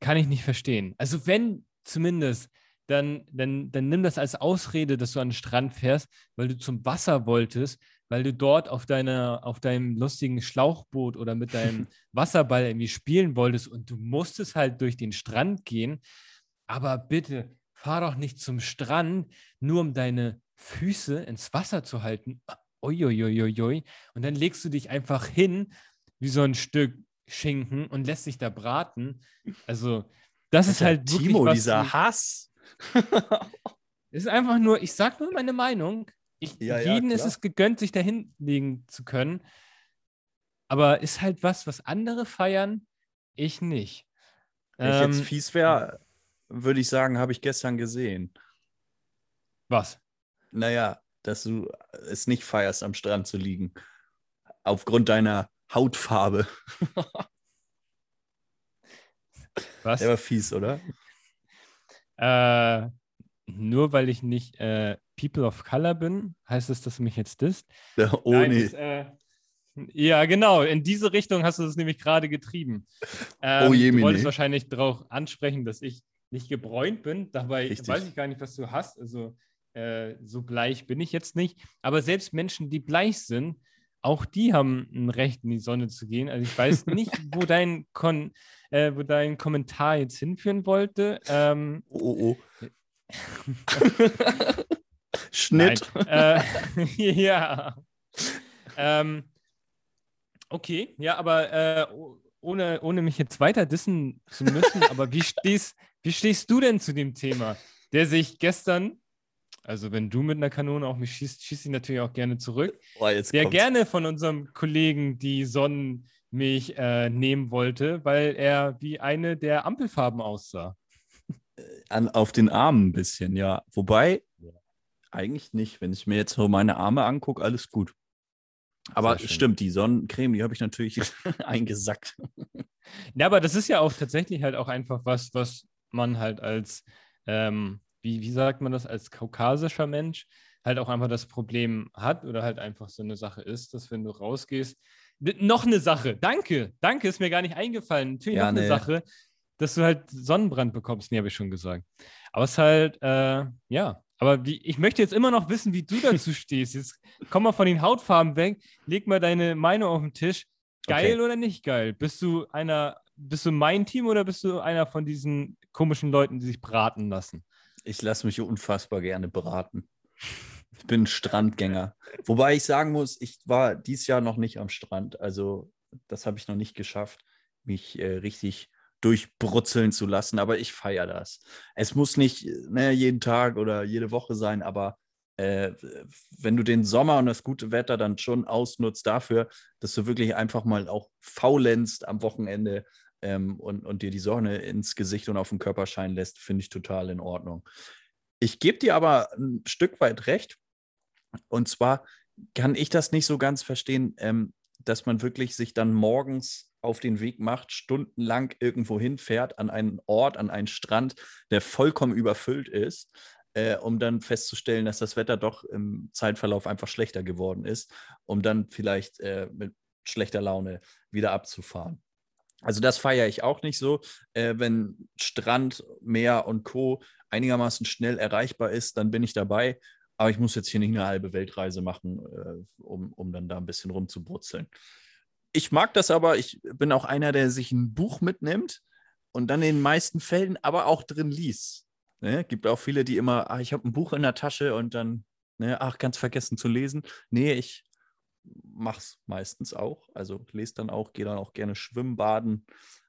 kann ich nicht verstehen. Also wenn zumindest, dann, dann, dann nimm das als Ausrede, dass du an den Strand fährst, weil du zum Wasser wolltest, weil du dort auf, deiner, auf deinem lustigen Schlauchboot oder mit deinem Wasserball irgendwie spielen wolltest und du musstest halt durch den Strand gehen. Aber bitte, fahr doch nicht zum Strand, nur um deine Füße ins Wasser zu halten. Uiuiuiui. Und dann legst du dich einfach hin, wie so ein Stück Schinken und lässt dich da braten. Also, das ist Alter, halt wirklich Timo, was dieser Hass. es ist einfach nur, ich sag nur meine Meinung. Ich, Ja, ja, jeden ist klar. es gegönnt, sich dahin legen zu können. Aber ist halt was, was andere feiern, ich nicht. Wenn ich jetzt Ähm, fies wäre, würde ich sagen, habe ich gestern gesehen. was? Naja, dass du es nicht feierst, am Strand zu liegen. Aufgrund deiner Hautfarbe. Was? Der war fies, oder? Äh, nur weil ich nicht äh, People of Color bin, heißt es, dass du mich jetzt disst? Der Nein, Oni. das, äh, ja, genau. In diese Richtung hast du es nämlich gerade getrieben. Ähm, Oh du jemine. wolltest wahrscheinlich darauf ansprechen, dass ich nicht gebräunt bin. Dabei Richtig. weiß ich gar nicht, was du hast. Also äh, so bleich bin ich jetzt nicht. Aber selbst Menschen, die bleich sind, auch die haben ein Recht, in die Sonne zu gehen. Also ich weiß nicht, wo dein, Kon äh, wo dein Kommentar jetzt hinführen wollte. Ähm, oh, oh, oh. Schnitt. äh, ja. Ähm, okay, ja, aber äh, ohne, ohne mich jetzt weiter dissen zu müssen, aber wie stehst, wie stehst du denn zu dem Thema, der sich gestern, also wenn du mit einer Kanone auf mich schießt, schieße ich natürlich auch gerne zurück, oh, der kommt's. gerne von unserem Kollegen die Sonnenmilch äh, nehmen wollte, weil er wie eine der Ampelfarben aussah. Äh, an, auf den Armen ein bisschen, ja. Wobei, ja. eigentlich nicht. Wenn ich mir jetzt so meine Arme angucke, alles gut. Aber stimmt, die Sonnencreme, die habe ich natürlich eingesackt. Ja, aber das ist ja auch tatsächlich halt auch einfach was, was man halt als, ähm, wie, wie sagt man das, als kaukasischer Mensch halt auch einfach das Problem hat oder halt einfach so eine Sache ist, dass wenn du rausgehst, noch eine Sache, danke, danke, ist mir gar nicht eingefallen. Natürlich ja, noch eine nee. Sache, dass du halt Sonnenbrand bekommst, nee, habe ich schon gesagt. Aber es ist halt, äh, ja, aber wie, ich möchte jetzt immer noch wissen, wie du dazu stehst. Jetzt komm mal von den Hautfarben weg, leg mal deine Meinung auf den Tisch. Geil okay. oder nicht geil? Bist du einer, bist du mein Team oder bist du einer von diesen komischen Leuten, die sich braten lassen? Ich lasse mich unfassbar gerne beraten. Ich bin Strandgänger. Wobei ich sagen muss, ich war dieses Jahr noch nicht am Strand. Also das habe ich noch nicht geschafft, mich äh, richtig durchbrutzeln zu lassen, aber ich feiere das. Es muss nicht ne, jeden Tag oder jede Woche sein, aber äh, wenn du den Sommer und das gute Wetter dann schon ausnutzt dafür, dass du wirklich einfach mal auch faulenzt am Wochenende ähm, und, und dir die Sonne ins Gesicht und auf den Körper scheinen lässt, finde ich total in Ordnung. Ich gebe dir aber ein Stück weit recht. Und zwar kann ich das nicht so ganz verstehen, ähm, dass man wirklich sich dann morgens auf den Weg macht, stundenlang irgendwo hinfährt, an einen Ort, an einen Strand, der vollkommen überfüllt ist, äh, um dann festzustellen, dass das Wetter doch im Zeitverlauf einfach schlechter geworden ist, um dann vielleicht äh, mit schlechter Laune wieder abzufahren. Also das feiere ich auch nicht so. Äh, wenn Strand, Meer und Co einigermaßen schnell erreichbar ist, dann bin ich dabei. Aber ich muss jetzt hier nicht eine halbe Weltreise machen, äh, um, um dann da ein bisschen rumzubrutzeln ich mag das aber, ich bin auch einer, der sich ein Buch mitnimmt und dann in den meisten Fällen aber auch drin liest. Ne? Gibt auch viele, die immer, ach, ich habe ein Buch in der Tasche und dann, ne, ach, ganz vergessen zu lesen. Nee, ich mache es meistens auch. Also lese dann auch, gehe dann auch gerne schwimmen, baden.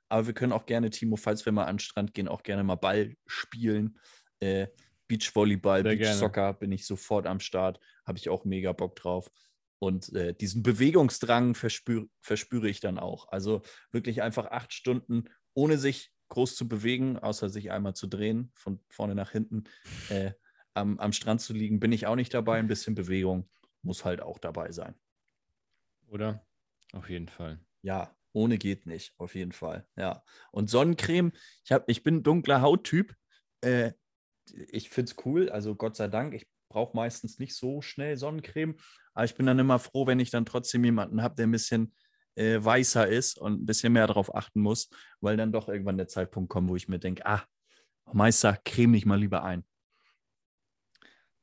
Aber wir können auch gerne, Timo, falls wir mal an den Strand gehen, auch gerne mal Ball spielen. Äh, Beachvolleyball, Beachsoccer bin ich sofort am Start. Habe ich auch mega Bock drauf. Und äh, diesen Bewegungsdrang verspür, verspüre ich dann auch. Also wirklich einfach acht Stunden, ohne sich groß zu bewegen, außer sich einmal zu drehen, von vorne nach hinten, äh, am, am Strand zu liegen, bin ich auch nicht dabei. Ein bisschen Bewegung muss halt auch dabei sein. Oder? Auf jeden Fall. Ja, ohne geht nicht, auf jeden Fall. Ja. Und Sonnencreme, ich, hab, ich bin dunkler Hauttyp. Äh, ich finde es cool, also Gott sei Dank. Ich brauche meistens nicht so schnell Sonnencreme, aber ich bin dann immer froh, wenn ich dann trotzdem jemanden habe, der ein bisschen äh, weißer ist und ein bisschen mehr darauf achten muss, weil dann doch irgendwann der Zeitpunkt kommt, wo ich mir denke, ah, Meister, creme dich mal lieber ein.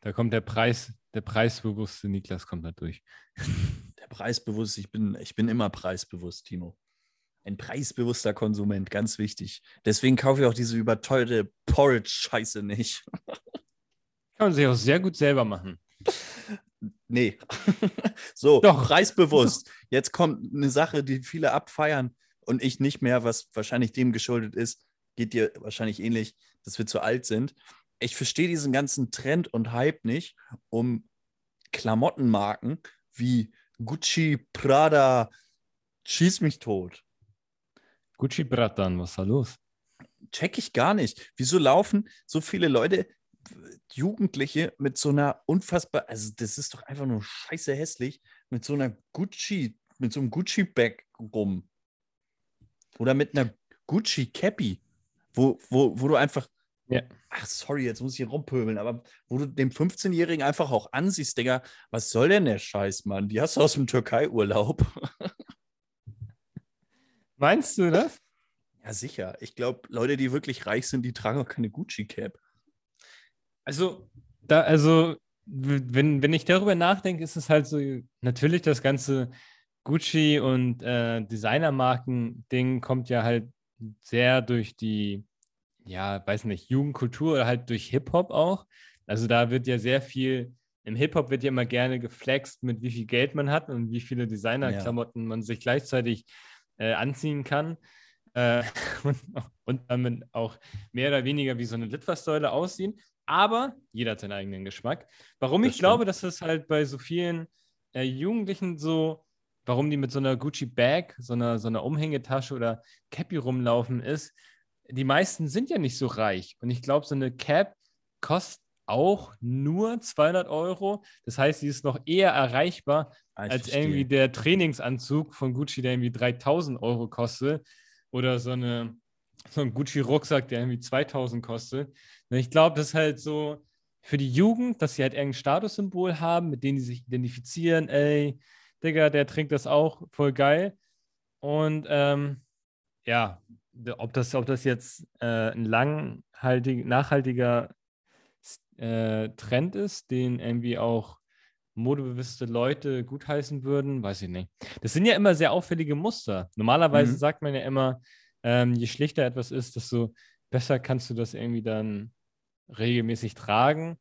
Da kommt der Preis, der preisbewusste Niklas kommt da durch. Der preisbewusste, ich bin, ich bin immer preisbewusst, Timo. Ein preisbewusster Konsument, ganz wichtig. Deswegen kaufe ich auch diese überteuerte Porridge-Scheiße nicht. Kann man sich auch sehr gut selber machen. Nee. so, Doch. preisbewusst. Jetzt kommt eine Sache, die viele abfeiern und ich nicht mehr, was wahrscheinlich dem geschuldet ist. Geht dir wahrscheinlich ähnlich, dass wir zu alt sind. Ich verstehe diesen ganzen Trend und Hype nicht um Klamottenmarken wie Gucci, Prada, schieß mich tot. Gucci Bratan, was ist da los? Check ich gar nicht. Wieso laufen so viele Leute Jugendliche mit so einer unfassbar, also das ist doch einfach nur scheiße hässlich, mit so einer Gucci, mit so einem Gucci-Bag rum. Oder mit einer Gucci-Cappy, wo, wo, wo du einfach, ja. Ach sorry, jetzt muss ich hier rumpöbeln, aber wo du dem 15-Jährigen einfach auch ansiehst, Digga, was soll denn der Scheiß, Mann? Die hast du aus dem Türkei-Urlaub. Meinst du das? Ja, sicher. Ich glaube, Leute, die wirklich reich sind, die tragen auch keine Gucci-Cap. Also, da, also, wenn, wenn ich darüber nachdenke, ist es halt so, natürlich das ganze Gucci und äh, Designermarken-Ding kommt ja halt sehr durch die, ja, weiß nicht, Jugendkultur oder halt durch Hip-Hop auch. Also da wird ja sehr viel, im Hip-Hop wird ja immer gerne geflext, mit wie viel Geld man hat und wie viele Designerklamotten ja. man sich gleichzeitig äh, anziehen kann. Äh, und, und, damit auch mehr oder weniger wie so eine Litfaßsäule aussehen. Aber jeder hat seinen eigenen Geschmack. Warum das ich stimmt. glaube, dass das halt bei so vielen äh, Jugendlichen so warum die mit so einer Gucci-Bag, so einer, so einer Umhängetasche oder Cappy rumlaufen, ist, die meisten sind ja nicht so reich. Und ich glaube, so eine Cap kostet auch nur 200 Euro. Das heißt, sie ist noch eher erreichbar ah, als verstehe. irgendwie der Trainingsanzug von Gucci, der irgendwie 3000 Euro kostet. Oder so, eine, so ein Gucci-Rucksack, der irgendwie 2000 kostet. Und ich glaube, das ist halt so für die Jugend, dass sie halt irgendein Statussymbol haben, mit dem sie sich identifizieren. Ey, Digga, der trinkt das auch voll geil. Und ähm, ja, ob das, ob das jetzt äh, ein langhaltig, nachhaltiger äh, Trend ist, den irgendwie auch modebewusste Leute gutheißen würden, weiß ich nicht. Das sind ja immer sehr auffällige Muster. Normalerweise mhm. sagt man ja immer, ähm, je schlichter etwas ist, desto besser kannst du das irgendwie dann regelmäßig tragen.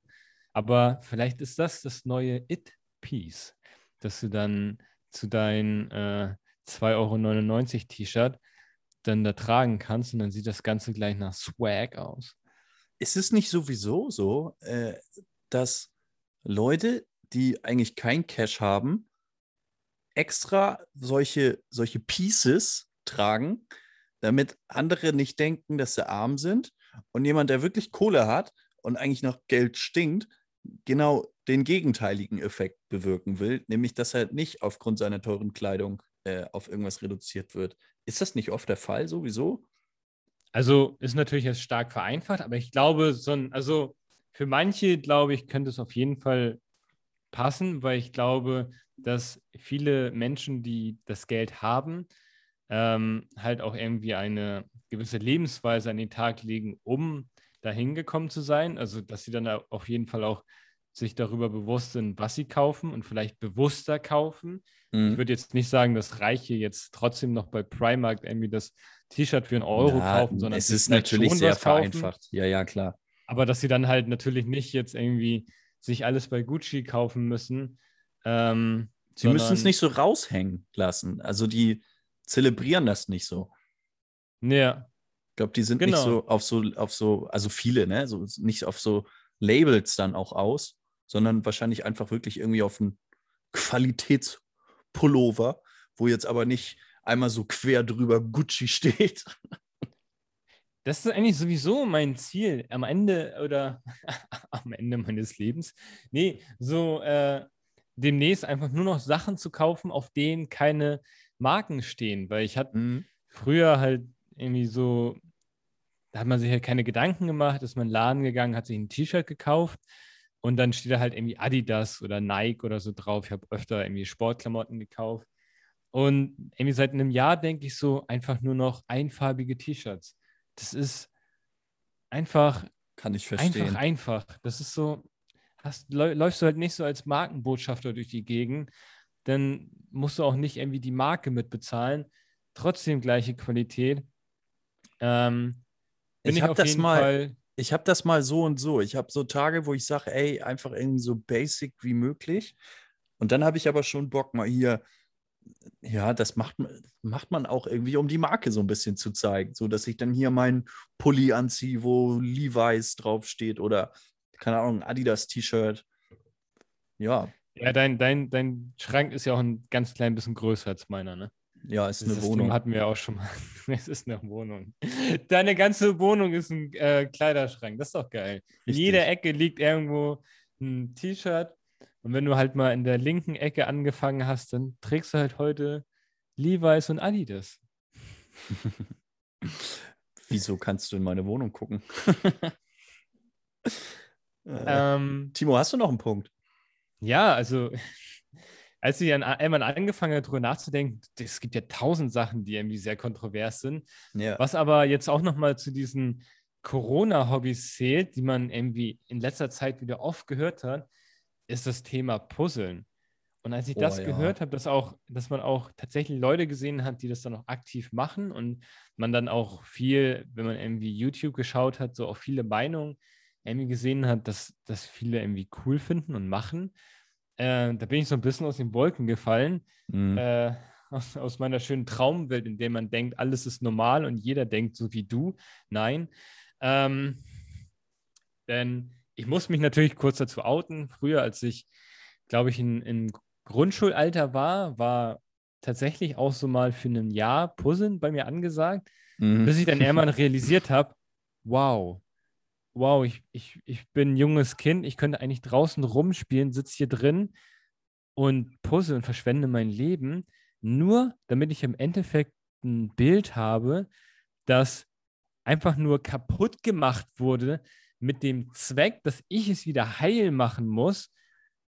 Aber vielleicht ist das das neue It-Piece dass du dann zu deinem äh, 2,99 Euro T-Shirt dann da tragen kannst und dann sieht das Ganze gleich nach Swag aus. Ist es nicht sowieso so, äh, dass Leute, die eigentlich kein Cash haben, extra solche, solche Pieces tragen, damit andere nicht denken, dass sie arm sind und jemand, der wirklich Kohle hat und eigentlich noch Geld stinkt, genau den gegenteiligen Effekt bewirken will, nämlich dass er nicht aufgrund seiner teuren Kleidung äh, auf irgendwas reduziert wird. Ist das nicht oft der Fall sowieso? Also ist natürlich jetzt stark vereinfacht, aber ich glaube, so ein, also für manche, glaube ich, könnte es auf jeden Fall passen, weil ich glaube, dass viele Menschen, die das Geld haben, ähm, halt auch irgendwie eine gewisse Lebensweise an den Tag legen, um dahin gekommen zu sein. Also, dass sie dann auf jeden Fall auch sich darüber bewusst sind, was sie kaufen und vielleicht bewusster kaufen. Mhm. Ich würde jetzt nicht sagen, dass Reiche jetzt trotzdem noch bei Primark irgendwie das T-Shirt für einen Euro Na, kaufen, sondern es ist natürlich sehr vereinfacht. Ja, ja, klar. Aber dass sie dann halt natürlich nicht jetzt irgendwie sich alles bei Gucci kaufen müssen. Ähm, sie müssen es nicht so raushängen lassen. Also die zelebrieren das nicht so. Ja. Ich glaube, die sind genau. nicht so auf so, auf so, also viele, ne? So nicht auf so Labels dann auch aus, sondern wahrscheinlich einfach wirklich irgendwie auf einen Qualitätspullover, wo jetzt aber nicht einmal so quer drüber Gucci steht. Das ist eigentlich sowieso mein Ziel am Ende oder am Ende meines Lebens. Nee, so äh, demnächst einfach nur noch Sachen zu kaufen, auf denen keine Marken stehen, weil ich hatte mhm. früher halt irgendwie so, da hat man sich halt keine Gedanken gemacht, ist man in den Laden gegangen, hat sich ein T-Shirt gekauft und dann steht da halt irgendwie Adidas oder Nike oder so drauf. Ich habe öfter irgendwie Sportklamotten gekauft. Und irgendwie seit einem Jahr denke ich so einfach nur noch einfarbige T-Shirts. Das ist einfach. Kann ich verstehen. Einfach, einfach. Das ist so, hast, läufst du halt nicht so als Markenbotschafter durch die Gegend, dann musst du auch nicht irgendwie die Marke mitbezahlen. Trotzdem gleiche Qualität. Ähm, bin ich, ich auf das mal, Fall ich habe das mal so und so. Ich habe so Tage, wo ich sage, ey, einfach irgendwie so basic wie möglich. Und dann habe ich aber schon Bock, mal hier, ja, das macht, macht man auch irgendwie, um die Marke so ein bisschen zu zeigen. So dass ich dann hier meinen Pulli anziehe, wo Levi's draufsteht oder, keine Ahnung, Adidas-T-Shirt. Ja. Ja, dein, dein, dein Schrank ist ja auch ein ganz klein bisschen größer als meiner, ne? Ja, es ist eine Wohnung. hatten wir auch schon mal. es ist eine Wohnung. Deine ganze Wohnung ist ein äh, Kleiderschrank. Das ist doch geil. Richtig. In jeder Ecke liegt irgendwo ein T-Shirt. Und wenn du halt mal in der linken Ecke angefangen hast, dann trägst du halt heute Levi's und Adidas. Wieso kannst du in meine Wohnung gucken? äh, ähm, Timo, hast du noch einen Punkt? Ja, also als ich dann einmal angefangen habe, darüber nachzudenken, es gibt ja tausend Sachen, die irgendwie sehr kontrovers sind. Ja. Was aber jetzt auch nochmal zu diesen Corona-Hobbys zählt, die man irgendwie in letzter Zeit wieder oft gehört hat, ist das Thema Puzzeln. Und als ich Oh, das ja. gehört habe, dass auch, dass man auch tatsächlich Leute gesehen hat, die das dann auch aktiv machen und man dann auch viel, wenn man irgendwie YouTube geschaut hat, so auch viele Meinungen irgendwie gesehen hat, dass das viele irgendwie cool finden und machen. Äh, da bin ich so ein bisschen aus den Wolken gefallen, Mhm. äh, aus, aus meiner schönen Traumwelt, in der man denkt, alles ist normal und jeder denkt so wie du. Nein. Ähm, denn ich muss mich natürlich kurz dazu outen. Früher, als ich, glaube ich, in, in Grundschulalter war, war tatsächlich auch so mal für ein Jahr Puzzeln bei mir angesagt, Mhm. bis ich dann irgendwann realisiert habe, wow, wow, ich, ich, ich bin ein junges Kind, ich könnte eigentlich draußen rumspielen, sitze hier drin und puzzle und verschwende mein Leben, nur damit ich im Endeffekt ein Bild habe, das einfach nur kaputt gemacht wurde mit dem Zweck, dass ich es wieder heil machen muss.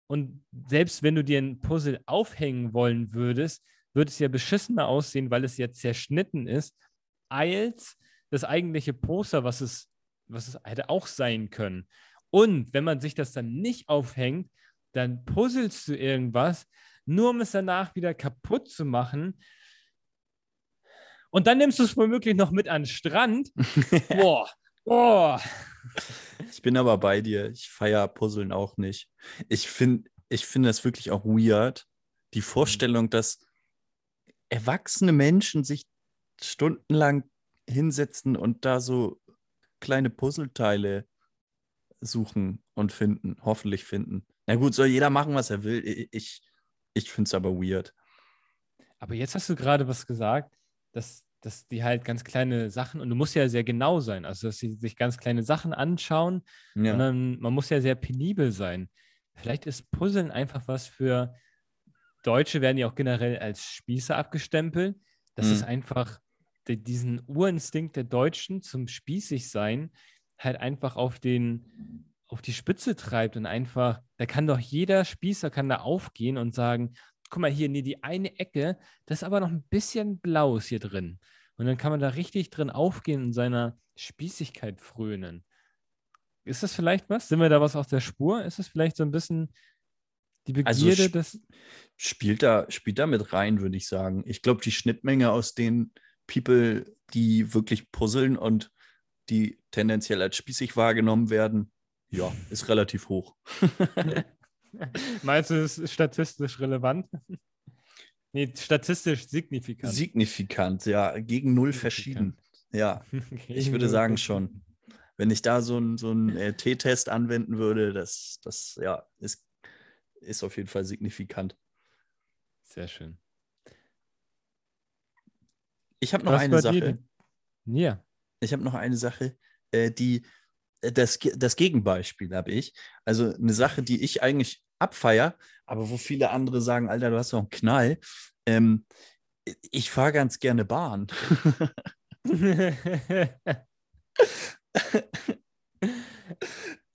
Und selbst wenn du dir ein Puzzle aufhängen wollen würdest, würde es ja beschissener aussehen, weil es ja zerschnitten ist, als das eigentliche Poster, was es, was es hätte auch sein können. Und wenn man sich das dann nicht aufhängt, dann puzzelst du irgendwas, nur um es danach wieder kaputt zu machen. Und dann nimmst du es womöglich noch mit an den Strand. Boah, boah. Ich bin aber bei dir. Ich feiere Puzzeln auch nicht. Ich finde ich find das wirklich auch weird. Die Vorstellung, dass erwachsene Menschen sich stundenlang hinsetzen und da so kleine Puzzleteile suchen und finden, hoffentlich finden. Na gut, soll jeder machen, was er will. Ich, ich finde es aber weird. Aber jetzt hast du gerade was gesagt, dass, dass die halt ganz kleine Sachen, und du musst ja sehr genau sein, also dass sie sich ganz kleine Sachen anschauen Ja. Dann, man muss ja sehr penibel sein. Vielleicht ist Puzzeln einfach was für Deutsche, werden ja auch generell als Spießer abgestempelt. Das Mhm. ist einfach diesen Urinstinkt der Deutschen zum Spießigsein halt einfach auf den auf die Spitze treibt und einfach, da kann doch jeder Spießer kann da aufgehen und sagen, guck mal hier, nee, die eine Ecke, das ist aber noch ein bisschen Blaues hier drin. Und dann kann man da richtig drin aufgehen und seiner Spießigkeit frönen. Ist das vielleicht was? Sind wir da was auf der Spur? Ist das vielleicht so ein bisschen die Also Begierde sch- des. spielt da, spielt da mit rein, würde ich sagen. Ich glaube, die Schnittmenge aus den People, die wirklich puzzeln und die tendenziell als spießig wahrgenommen werden, ja, ist relativ hoch. Meinst du, es ist statistisch relevant? nee, statistisch signifikant. Signifikant, ja, gegen null verschieden. Ja, ich würde sagen schon. Wenn ich da so einen so äh, T-Test anwenden würde, das, das ja, ist, ist auf jeden Fall signifikant. Sehr schön. Ich habe noch Was eine Sache. Ja. Ich habe noch eine Sache, äh, die äh, das, das Gegenbeispiel habe ich. Also eine Sache, die ich eigentlich abfeier, aber wo viele andere sagen, Alter, du hast doch einen Knall. Ähm, ich fahre ganz gerne Bahn.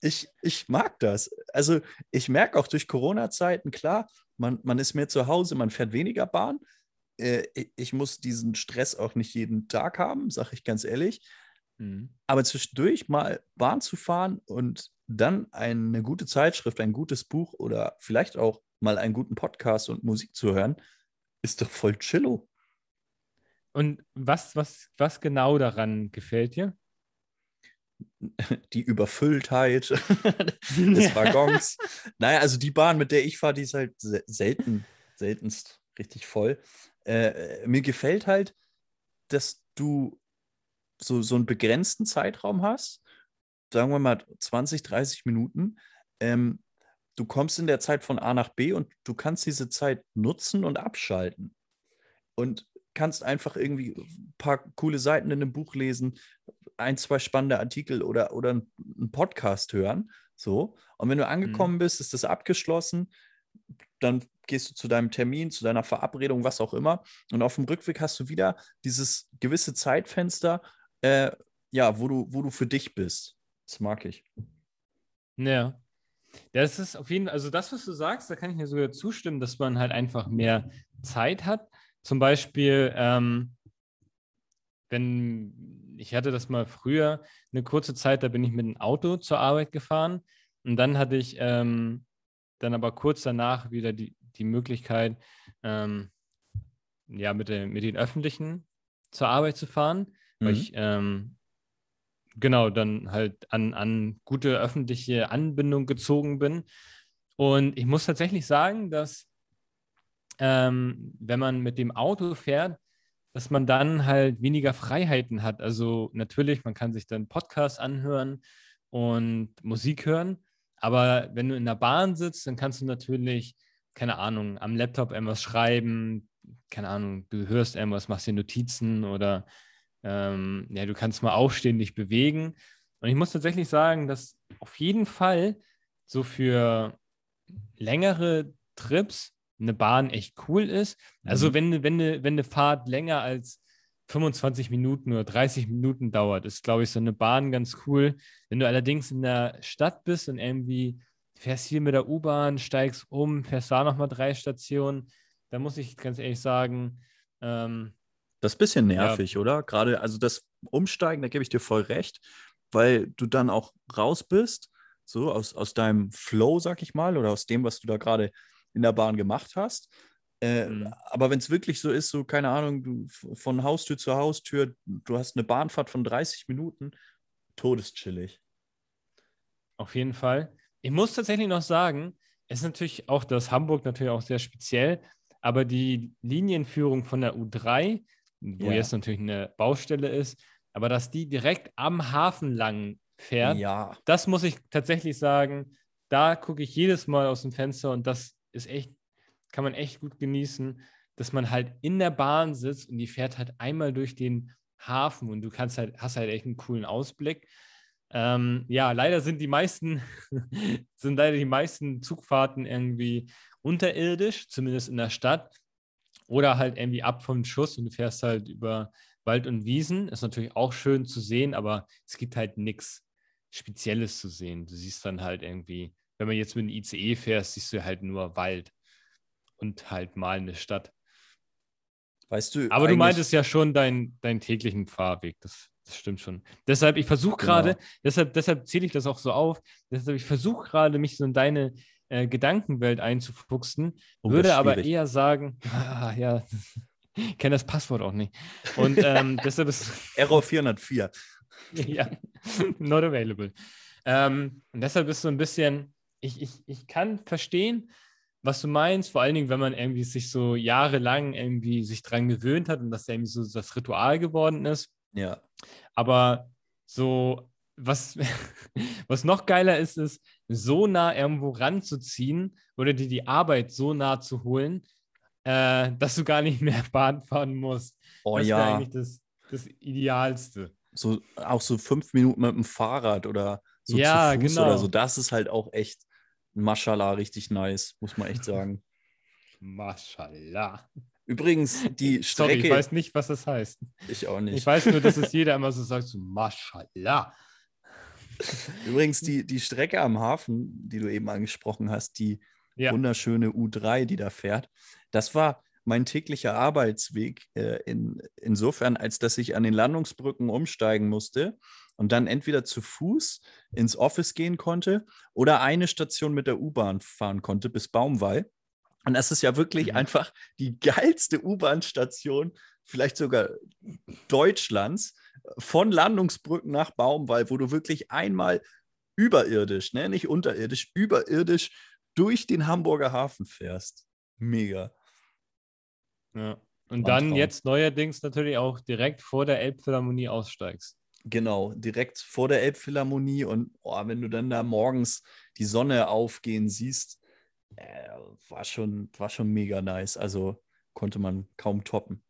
Ich, ich mag das. Also ich merke auch durch Corona-Zeiten, klar, man, man ist mehr zu Hause, man fährt weniger Bahn. Äh, ich- muss diesen Stress auch nicht jeden Tag haben, sage ich ganz ehrlich. Mhm. Aber zwischendurch mal Bahn zu fahren und dann eine gute Zeitschrift, ein gutes Buch oder vielleicht auch mal einen guten Podcast und Musik zu hören, ist doch voll chillo. Und was, was, was genau daran gefällt dir? Die Überfülltheit des Waggons. naja, also die Bahn, mit der ich fahre, die ist halt se selten, seltenst richtig voll. Äh, mir gefällt halt, dass du so, so einen begrenzten Zeitraum hast, sagen wir mal 20, 30 Minuten. Ähm, du kommst in der Zeit von A nach B und du kannst diese Zeit nutzen und abschalten. Und kannst einfach irgendwie ein paar coole Seiten in einem Buch lesen, ein, zwei spannende Artikel oder, oder einen Podcast hören. So. Und wenn du angekommen bist, ist das abgeschlossen. Dann gehst du zu deinem Termin, zu deiner Verabredung, was auch immer. Und auf dem Rückweg hast du wieder dieses gewisse Zeitfenster, äh, ja, wo du, wo du für dich bist. Das mag ich. Ja. Das ist auf jeden Fall, also das, was du sagst, da kann ich mir sogar zustimmen, dass man halt einfach mehr Zeit hat. Zum Beispiel, ähm, wenn ich hatte das mal früher eine kurze Zeit, da bin ich mit dem Auto zur Arbeit gefahren und dann hatte ich ähm, dann aber kurz danach wieder die, die Möglichkeit, ähm, ja, mit, den, mit den Öffentlichen zur Arbeit zu fahren, mhm. weil ich ähm, genau dann halt an, an gute öffentliche Anbindung gezogen bin. Und ich muss tatsächlich sagen, dass ähm, wenn man mit dem Auto fährt, dass man dann halt weniger Freiheiten hat. Also natürlich, man kann sich dann Podcasts anhören und Musik hören, aber wenn du in der Bahn sitzt, dann kannst du natürlich, keine Ahnung, am Laptop irgendwas schreiben, keine Ahnung, du hörst irgendwas, machst dir Notizen oder ähm, ja, du kannst mal aufstehen, dich bewegen. Und ich muss tatsächlich sagen, dass auf jeden Fall so für längere Trips eine Bahn echt cool ist. Also mhm. wenn, wenn, eine, wenn eine Fahrt länger als 25 Minuten oder 30 Minuten dauert, ist, glaube ich, so eine Bahn ganz cool. Wenn du allerdings in der Stadt bist und irgendwie fährst hier mit der U-Bahn, steigst um, fährst da nochmal drei Stationen, da muss ich ganz ehrlich sagen, ähm, das ist ein bisschen nervig, ja. oder? Gerade, also das Umsteigen, da gebe ich dir voll recht, weil du dann auch raus bist, so aus, aus deinem Flow, sag ich mal, oder aus dem, was du da gerade in der Bahn gemacht hast. Äh, mhm. Aber wenn es wirklich so ist, so keine Ahnung, du von Haustür zu Haustür, du hast eine Bahnfahrt von 30 Minuten, todeschillig. Auf jeden Fall. Ich muss tatsächlich noch sagen, es ist natürlich auch das Hamburg natürlich auch sehr speziell, aber die Linienführung von der U3, wo ja. jetzt natürlich eine Baustelle ist, aber dass die direkt am Hafen lang fährt, ja. das muss ich tatsächlich sagen, da gucke ich jedes Mal aus dem Fenster und das ist echt, kann man echt gut genießen, dass man halt in der Bahn sitzt und die fährt halt einmal durch den Hafen und du kannst halt, hast halt echt einen coolen Ausblick. Ähm, ja, leider sind die meisten, sind leider die meisten Zugfahrten irgendwie unterirdisch, zumindest in der Stadt. Oder halt irgendwie ab vom Schuss und du fährst halt über Wald und Wiesen. Ist natürlich auch schön zu sehen, aber es gibt halt nichts Spezielles zu sehen. Du siehst dann halt irgendwie wenn man jetzt mit dem ICE fährt, siehst du halt nur Wald und halt mal eine Stadt. Weißt du. Aber du meintest ja schon deinen dein täglichen Fahrweg. Das, das stimmt schon. Deshalb, ich versuche gerade, genau. deshalb, deshalb zähle ich das auch so auf. Deshalb, ich versuche gerade, mich so in deine äh, Gedankenwelt einzufuchsen, oh, würde aber eher sagen, ah, ja, ich kenne das Passwort auch nicht. Und ähm, deshalb ist. Error 404. ja, not available. Ähm, und deshalb ist so ein bisschen, ich, ich, ich kann verstehen, was du meinst, vor allen Dingen, wenn man irgendwie sich so jahrelang irgendwie sich dran gewöhnt hat und das irgendwie so das Ritual geworden ist. Ja. Aber so, was, was noch geiler ist, ist, so nah irgendwo ranzuziehen oder dir die Arbeit so nah zu holen, äh, dass du gar nicht mehr Bahn fahren musst. Oh das ja. eigentlich das, das Idealste. So, auch so fünf Minuten mit dem Fahrrad oder so ja, zu Fuß genau. oder so. Das ist halt auch echt, Mashallah, richtig nice, muss man echt sagen. Mashallah. Übrigens, die Strecke. Sorry, ich weiß nicht, was das heißt. Ich auch nicht. Ich weiß nur, dass es jeder immer so sagt: so, Mashallah. Übrigens, die, die Strecke am Hafen, die du eben angesprochen hast, die ja. wunderschöne U3, die da fährt, das war mein täglicher Arbeitsweg äh, in, insofern, als dass ich an den Landungsbrücken umsteigen musste und dann entweder zu Fuß ins Office gehen konnte oder eine Station mit der U-Bahn fahren konnte bis Baumwall. Und das ist ja wirklich mhm. einfach die geilste U-Bahn-Station, vielleicht sogar Deutschlands, von Landungsbrücken nach Baumwall, wo du wirklich einmal überirdisch, ne, nicht unterirdisch, überirdisch durch den Hamburger Hafen fährst. Mega. Ja. Und dann jetzt neuerdings natürlich auch direkt vor der Elbphilharmonie aussteigst. Genau, direkt vor der Elbphilharmonie und oh, wenn du dann da morgens die Sonne aufgehen siehst, äh, war, schon, war schon mega nice. Also konnte man kaum toppen.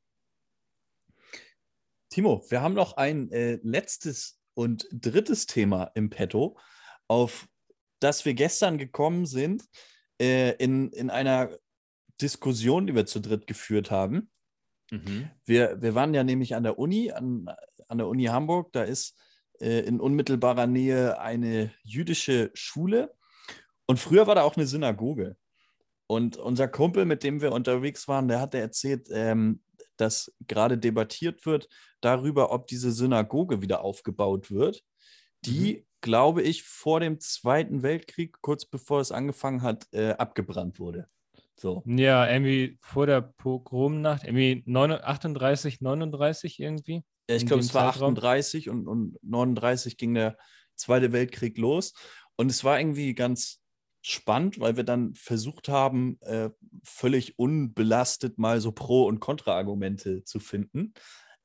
Timo, wir haben noch ein äh, letztes und drittes Thema im Petto, auf das wir gestern gekommen sind, äh, in, in einer Diskussion, die wir zu dritt geführt haben. Mhm. Wir, wir waren ja nämlich an der Uni, an, an der Uni Hamburg. Da ist äh, in unmittelbarer Nähe eine jüdische Schule. Und früher war da auch eine Synagoge. Und unser Kumpel, mit dem wir unterwegs waren, der hatte erzählt, ähm, dass gerade debattiert wird darüber, ob diese Synagoge wieder aufgebaut wird, die, mhm. glaube ich, vor dem Zweiten Weltkrieg, kurz bevor es angefangen hat, äh, abgebrannt wurde. So. Ja, irgendwie vor der Pogromnacht, irgendwie 38, 39 irgendwie. Ja, ich glaube, es war Zeitraum. 38 und, und 39 ging der Zweite Weltkrieg los. Und es war irgendwie ganz spannend, weil wir dann versucht haben, äh, völlig unbelastet mal so Pro- und Kontra-Argumente zu finden.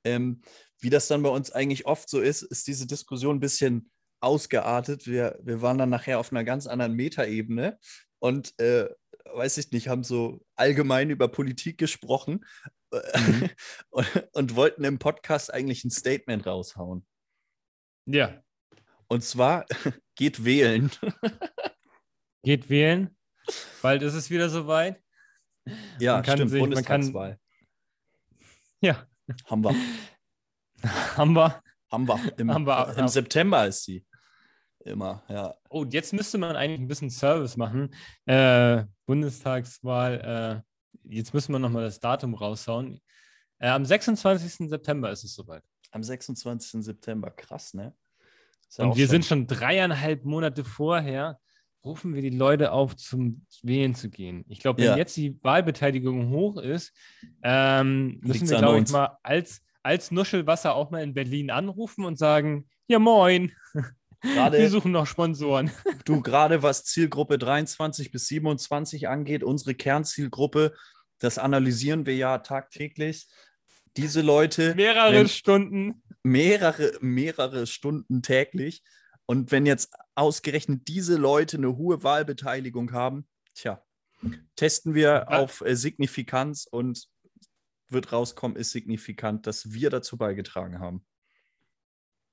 Ähm, wie das dann bei uns eigentlich oft so ist, ist diese Diskussion ein bisschen ausgeartet. Wir, wir waren dann nachher auf einer ganz anderen Metaebene und äh, weiß ich nicht, haben so allgemein über Politik gesprochen mhm. und, und, wollten im Podcast eigentlich ein Statement raushauen. Ja. Und zwar geht wählen. geht wählen. Bald ist es wieder soweit. Ja, man kann stimmt, sich, Bundestagswahl. Kann, ja. Haben wir. Haben wir. Haben wir. Im, haben wir, im September ist sie. Immer, ja. Oh, jetzt müsste man eigentlich ein bisschen Service machen. Äh, Bundestagswahl, äh, jetzt müssen wir nochmal das Datum raushauen. Äh, am 26. September ist es soweit. Am 26. September, krass, ne? Ja Und wir schon... sind schon dreieinhalb Monate vorher, rufen wir die Leute auf, zum Wählen zu gehen. Ich glaube, wenn ja. jetzt die Wahlbeteiligung hoch ist, ähm, müssen wir, glaube ich, mal als, als Nuschelwasser auch mal in Berlin anrufen und sagen, ja moin. Grade, Wir suchen noch Sponsoren. Du, gerade was Zielgruppe 23 bis 27 angeht, unsere Kernzielgruppe, das analysieren wir ja tagtäglich. Diese Leute. Mehrere wenn, Stunden. Mehrere, mehrere Stunden täglich. Und wenn jetzt ausgerechnet diese Leute eine hohe Wahlbeteiligung haben, tja, testen wir ja. auf äh, Signifikanz und wird rauskommen, ist signifikant, dass wir dazu beigetragen haben.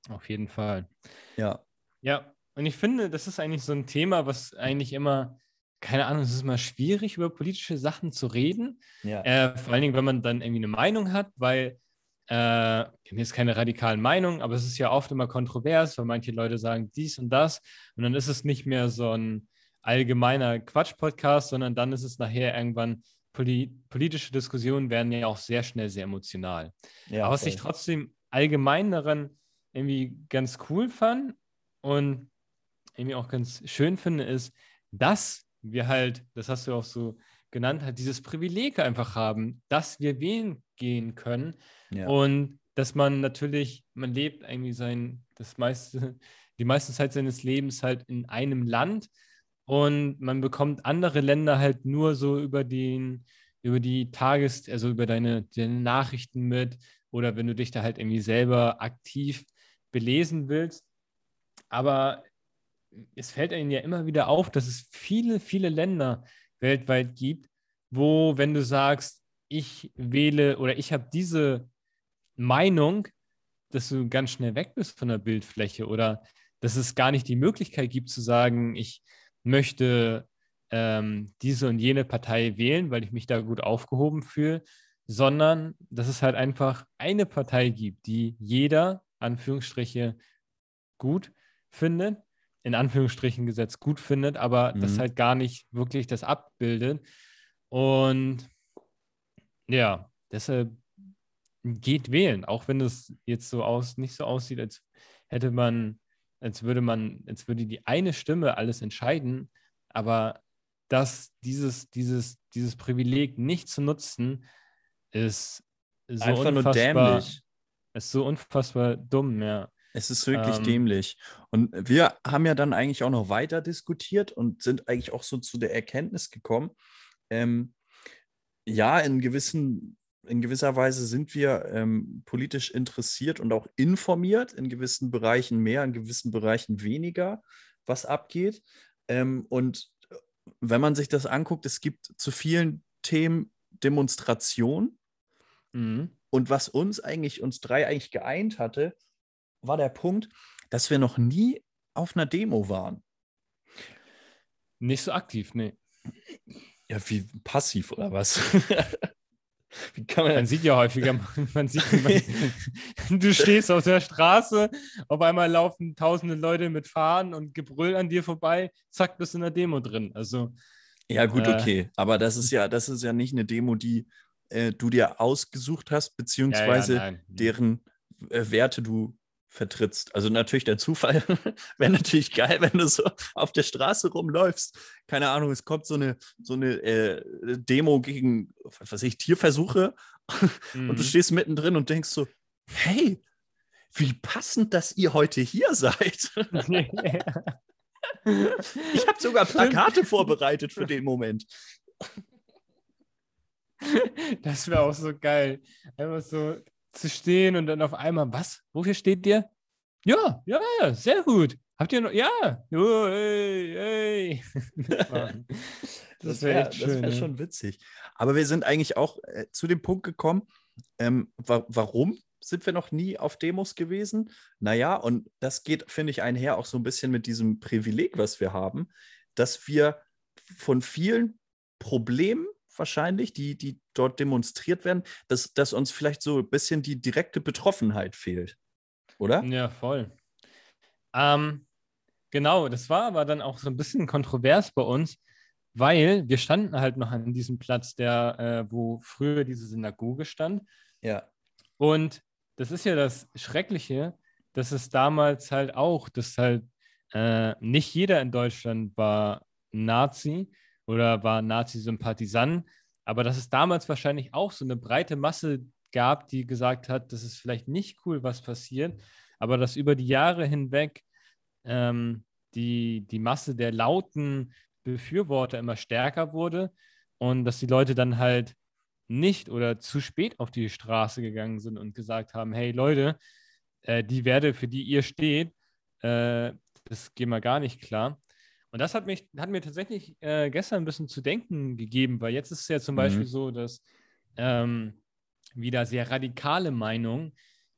Auf jeden Fall. Ja. Ja, und ich finde, das ist eigentlich so ein Thema, was eigentlich immer, keine Ahnung, es ist immer schwierig, über politische Sachen zu reden. Ja. Äh, vor allen Dingen, wenn man dann irgendwie eine Meinung hat, weil äh, wir haben jetzt keine radikalen Meinungen, aber es ist ja oft immer kontrovers, weil manche Leute sagen dies und das. Und dann ist es nicht mehr so ein allgemeiner Quatsch-Podcast, sondern dann ist es nachher irgendwann politische Diskussionen werden ja auch sehr schnell sehr emotional. Ja, aber was ich trotzdem allgemein daran irgendwie ganz cool fand, und irgendwie auch ganz schön finde, ist, dass wir halt, das hast du auch so genannt, halt dieses Privileg einfach haben, dass wir wählen gehen können. Ja. Und dass man natürlich, man lebt irgendwie sein, das meiste, die meiste Zeit seines Lebens halt in einem Land und man bekommt andere Länder halt nur so über den, über die Tages-, also über deine, deine Nachrichten mit oder wenn du dich da halt irgendwie selber aktiv belesen willst. Aber es fällt einem ja immer wieder auf, dass es viele, viele Länder weltweit gibt, wo, wenn du sagst, ich wähle oder ich habe diese Meinung, dass du ganz schnell weg bist von der Bildfläche oder dass es gar nicht die Möglichkeit gibt zu sagen, ich möchte ähm, diese und jene Partei wählen, weil ich mich da gut aufgehoben fühle, sondern dass es halt einfach eine Partei gibt, die jeder, Anführungsstriche, gut findet, in Anführungsstrichen gesetzt gut findet, aber mhm. das halt gar nicht wirklich das abbildet. Und ja, deshalb geht wählen, auch wenn es jetzt so aus, nicht so aussieht, als hätte man, als würde man, als würde die eine Stimme alles entscheiden, aber dass dieses, dieses, dieses Privileg nicht zu nutzen, ist so Einfach unfassbar. Ist so unfassbar dumm, ja. Es ist wirklich ähm, dämlich. Und wir haben ja dann eigentlich auch noch weiter diskutiert und sind eigentlich auch so zu der Erkenntnis gekommen, ähm, ja, in, gewissen, in gewisser Weise sind wir ähm, politisch interessiert und auch informiert, in gewissen Bereichen mehr, in gewissen Bereichen weniger, was abgeht. Ähm, und wenn man sich das anguckt, es gibt zu vielen Themen Demonstration. Mhm. Und was uns eigentlich, uns drei eigentlich geeint hatte, war der Punkt, dass wir noch nie auf einer Demo waren. Nicht so aktiv, nee. Ja, wie passiv oder was? wie kann man, man sieht ja häufiger, man sieht, man, du stehst auf der Straße, auf einmal laufen tausende Leute mit Fahnen und Gebrüll an dir vorbei, zack, bist du in der Demo drin. Also ja, gut, äh, okay. Aber das ist ja, das ist ja nicht eine Demo, die äh, du dir ausgesucht hast, beziehungsweise Ja, ja, deren äh, Werte du vertrittst. Also natürlich der Zufall wäre natürlich geil, wenn du so auf der Straße rumläufst. Keine Ahnung, es kommt so eine, so eine äh, Demo gegen, was weiß ich, Tierversuche und du Mhm. stehst mittendrin und denkst so, hey, wie passend, dass ihr heute hier seid. Ich habe sogar Plakate vorbereitet für den Moment. Das wäre auch so geil. Einfach so zu stehen und dann auf einmal, was? Wofür steht dir? Ja, ja, sehr gut. Habt ihr noch? Ja. Oh, hey. Mitmachen. Das wäre schön. wär ja. schon witzig. Aber wir sind eigentlich auch äh, zu dem Punkt gekommen, ähm, wa warum sind wir noch nie auf Demos gewesen? Naja, und das geht, finde ich, einher auch so ein bisschen mit diesem Privileg, was wir haben, dass wir von vielen Problemen wahrscheinlich, die, die dort demonstriert werden, dass, dass uns vielleicht so ein bisschen die direkte Betroffenheit fehlt. Oder? Ja, voll. Ähm, genau, das war aber dann auch so ein bisschen kontrovers bei uns, weil wir standen halt noch an diesem Platz, der, äh, wo früher diese Synagoge stand. Ja. Und das ist ja das Schreckliche, dass es damals halt auch, dass halt äh, nicht jeder in Deutschland war Nazi oder war Nazi-Sympathisant, aber dass es damals wahrscheinlich auch so eine breite Masse gab, die gesagt hat, das ist vielleicht nicht cool, was passiert, aber dass über die Jahre hinweg ähm, die, die Masse der lauten Befürworter immer stärker wurde und dass die Leute dann halt nicht oder zu spät auf die Straße gegangen sind und gesagt haben, hey Leute, äh, die Werte, für die ihr steht, äh, das geht mal gar nicht klar. Und das hat, mich, hat mir tatsächlich äh, gestern ein bisschen zu denken gegeben, weil jetzt ist es ja zum Mhm. Beispiel so, dass ähm, wieder sehr radikale Meinungen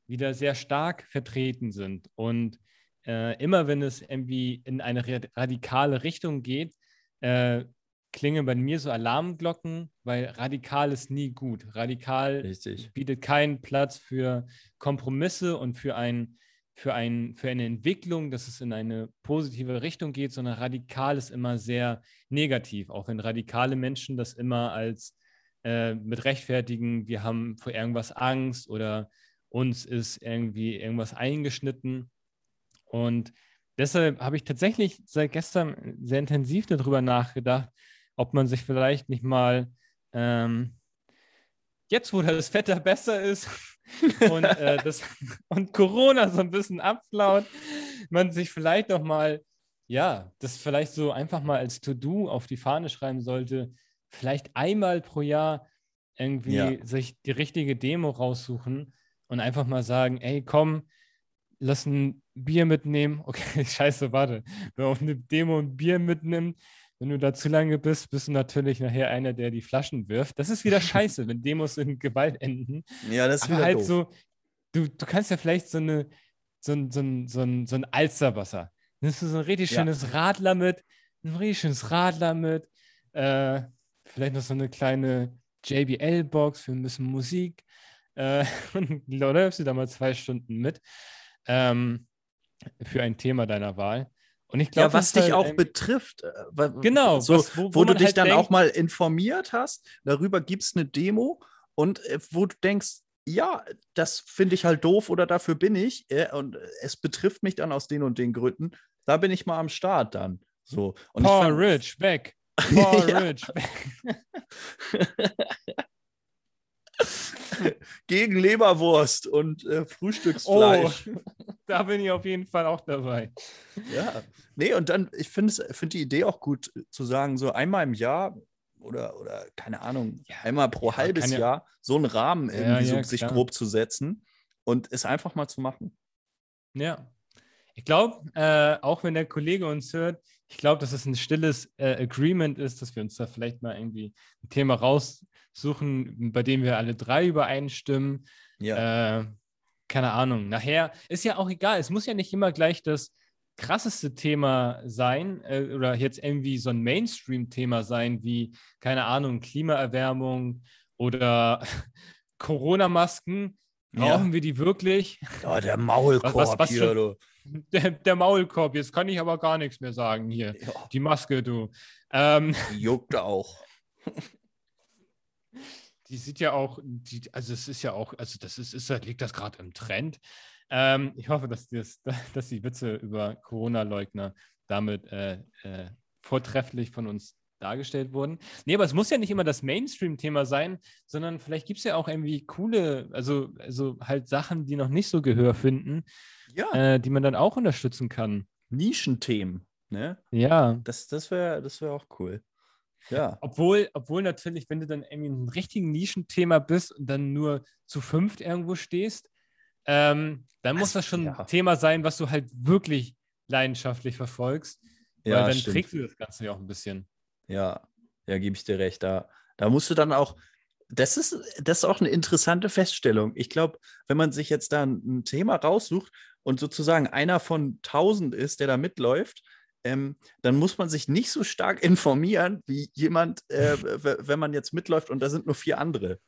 wieder sehr stark vertreten sind. Und äh, immer wenn es irgendwie in eine ra- radikale Richtung geht, äh, klingen bei mir so Alarmglocken, weil radikal ist nie gut. Radikal Richtig. bietet keinen Platz für Kompromisse und für, ein, für, ein, für eine Entwicklung, dass es in eine positive Richtung geht, sondern radikal ist immer sehr negativ, auch wenn radikale Menschen das immer als äh, mit rechtfertigen, wir haben vor irgendwas Angst oder uns ist irgendwie irgendwas eingeschnitten. Und deshalb habe ich tatsächlich seit gestern sehr intensiv darüber nachgedacht, ob man sich vielleicht nicht mal ähm, jetzt, wo das Wetter besser ist und, äh, das, und Corona so ein bisschen abflaut, man sich vielleicht noch mal, ja, das vielleicht so einfach mal als To-Do auf die Fahne schreiben sollte, vielleicht einmal pro Jahr irgendwie Ja. sich die richtige Demo raussuchen und einfach mal sagen, ey, komm, lass ein Bier mitnehmen. Okay, scheiße, warte. Wer auf eine Demo ein Bier mitnimmt, wenn du da zu lange bist, bist du natürlich nachher einer, der die Flaschen wirft. Das ist wieder scheiße, wenn Demos in Gewalt enden. Ja, das ist Aber wieder halt doof. so, du, du kannst ja vielleicht so, eine, so, ein, so, ein, so, ein, so ein Alsterwasser. Nimmst du so ein richtig Ja. schönes Radler mit, ein richtig schönes Radler mit, äh, vielleicht noch so eine kleine JBL-Box für ein bisschen Musik. Äh, und läufst du da mal zwei Stunden mit ähm, für ein Thema deiner Wahl. Und ich glaube, ja, was dich auch betrifft. äh, Genau, So, was- wo- wo, wo du man dich halt dann denkt- auch mal informiert hast, darüber gibt es eine Demo und äh, wo du denkst, ja, das finde ich halt doof oder dafür bin ich äh, und es betrifft mich dann aus den und den Gründen, da bin ich mal am Start dann. So. Und ich Paul fand- Rich weg. Paul. Rich weg. Gegen Leberwurst und äh, Frühstücksfleisch. Oh, da bin ich auf jeden Fall auch dabei. Ja. Nee, und dann, ich finde find die Idee auch gut zu sagen, so einmal im Jahr oder, oder keine Ahnung, Ja, einmal pro ja, halbes ja- Jahr so einen Rahmen Ja, irgendwie so ja, sich klar. grob zu setzen und es einfach mal zu machen. Ja. Ich glaube, äh, auch wenn der Kollege uns hört, ich glaube, dass es ein stilles äh, Agreement ist, dass wir uns da vielleicht mal irgendwie ein Thema raussuchen, bei dem wir alle drei übereinstimmen. Ja. Äh, keine Ahnung. Nachher ist ja auch egal. Es muss ja nicht immer gleich das krasseste Thema sein äh, oder jetzt irgendwie so ein Mainstream-Thema sein wie, keine Ahnung, Klimaerwärmung oder Corona-Masken. Ja. Brauchen wir die wirklich? Ja, der Maulkorb Was- was- was hier, du. Der, der Maulkorb, jetzt kann ich aber gar nichts mehr sagen hier. Ja, Die Maske, du. Ähm, die juckt auch. die sieht ja auch, die, also es ist ja auch, also das ist, ist liegt das gerade im Trend. Ähm, ich hoffe, dass, das, dass die Witze über Corona-Leugner damit äh, äh, vortrefflich von uns dargestellt wurden. Nee, aber es muss ja nicht immer das Mainstream-Thema sein, sondern vielleicht gibt es ja auch irgendwie coole, also, also halt Sachen, die noch nicht so Gehör finden, ja. äh, die man dann auch unterstützen kann. Nischenthemen, ne? Ja. Das, das wäre das wär auch cool. Ja. Obwohl, obwohl natürlich, wenn du dann irgendwie ein richtigen Nischenthema bist und dann nur zu fünft irgendwo stehst, ähm, dann muss das schon ja. ein Thema sein, was du halt wirklich leidenschaftlich verfolgst. Weil ja, dann stimmt. trägst du das Ganze ja auch ein bisschen. Ja, ja, gebe ich dir recht. Da, da musst du dann auch, das ist, das ist auch eine interessante Feststellung. Ich glaube, wenn man sich jetzt da ein, ein, Thema raussucht und sozusagen einer von tausend ist, der da mitläuft, ähm, dann muss man sich nicht so stark informieren wie jemand, äh, wenn man jetzt mitläuft und da sind nur vier andere.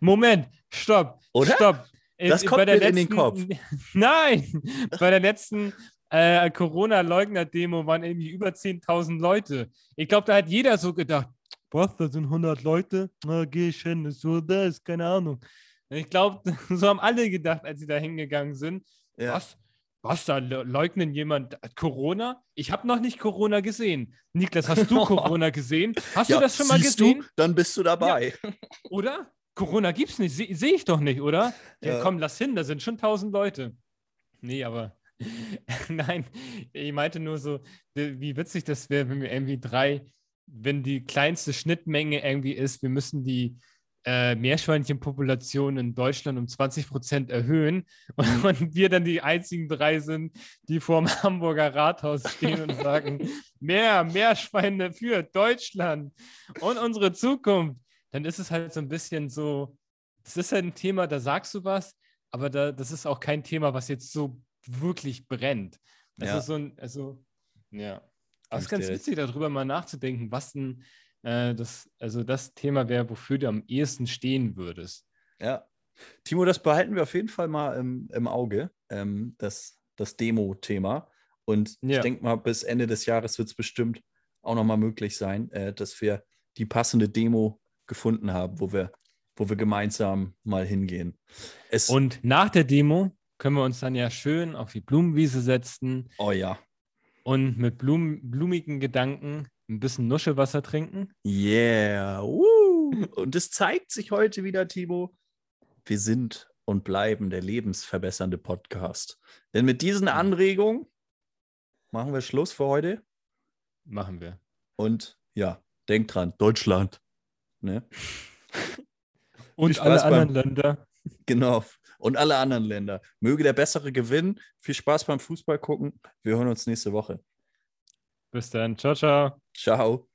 Moment, stopp, Oder? stopp. Das kommt mir letzten, in den Kopf. Nein, bei der letzten äh, Corona-Leugner-Demo waren irgendwie über 10.000 Leute. Ich glaube, da hat jeder so gedacht, was, da sind 100 Leute, na, geh ich hin, ist so, da ist, keine Ahnung. Ich glaube, so haben alle gedacht, als sie da hingegangen sind. Ja. Was? Was, da leugnen jemand Corona? Ich habe noch nicht Corona gesehen. Niklas, hast du Corona gesehen? Hast ja, du das schon mal gesehen? Du? Dann bist du dabei. Ja. Oder? Corona gibt's nicht. Sehe seh ich doch nicht, oder? Ja, komm, lass hin, da sind schon tausend Leute. Nee, aber nein, ich meinte nur so, wie witzig das wäre, wenn wir irgendwie drei, wenn die kleinste Schnittmenge irgendwie ist, wir müssen die äh, Meerschweinchenpopulation in Deutschland um 20 Prozent erhöhen und, und, wir dann die einzigen drei sind, die vor dem Hamburger Rathaus stehen und sagen, mehr Meerschweine für Deutschland und unsere Zukunft. Dann ist es halt so ein bisschen so, das ist halt ein Thema, da sagst du was, aber da, das ist auch kein Thema, was jetzt so wirklich brennt. Das ja. ist so ein, also, ja. Aber es ist ganz witzig, darüber mal nachzudenken, was denn äh, das, also das Thema wäre, wofür du am ehesten stehen würdest. Ja. Timo, das behalten wir auf jeden Fall mal im, im Auge, ähm, das, das Demo-Thema. Und ja. ich denke mal, bis Ende des Jahres wird es bestimmt auch nochmal möglich sein, äh, dass wir die passende Demo gefunden haben, wo wir, wo wir gemeinsam mal hingehen. Es und nach der Demo können wir uns dann ja schön auf die Blumenwiese setzen. Oh ja. Und mit Blum, blumigen Gedanken ein bisschen Nuschelwasser trinken. Yeah. Woo. Und es zeigt sich heute wieder, Timo, wir sind und bleiben der lebensverbessernde Podcast. Denn mit diesen Anregungen machen wir Schluss für heute. Machen wir. Und ja, denkt dran, Deutschland. Ne? Und alle anderen Länder. Genau. Und alle anderen Länder. Möge der Bessere gewinnen. Viel Spaß beim Fußball gucken. Wir hören uns nächste Woche. Bis dann. Ciao, ciao. Ciao.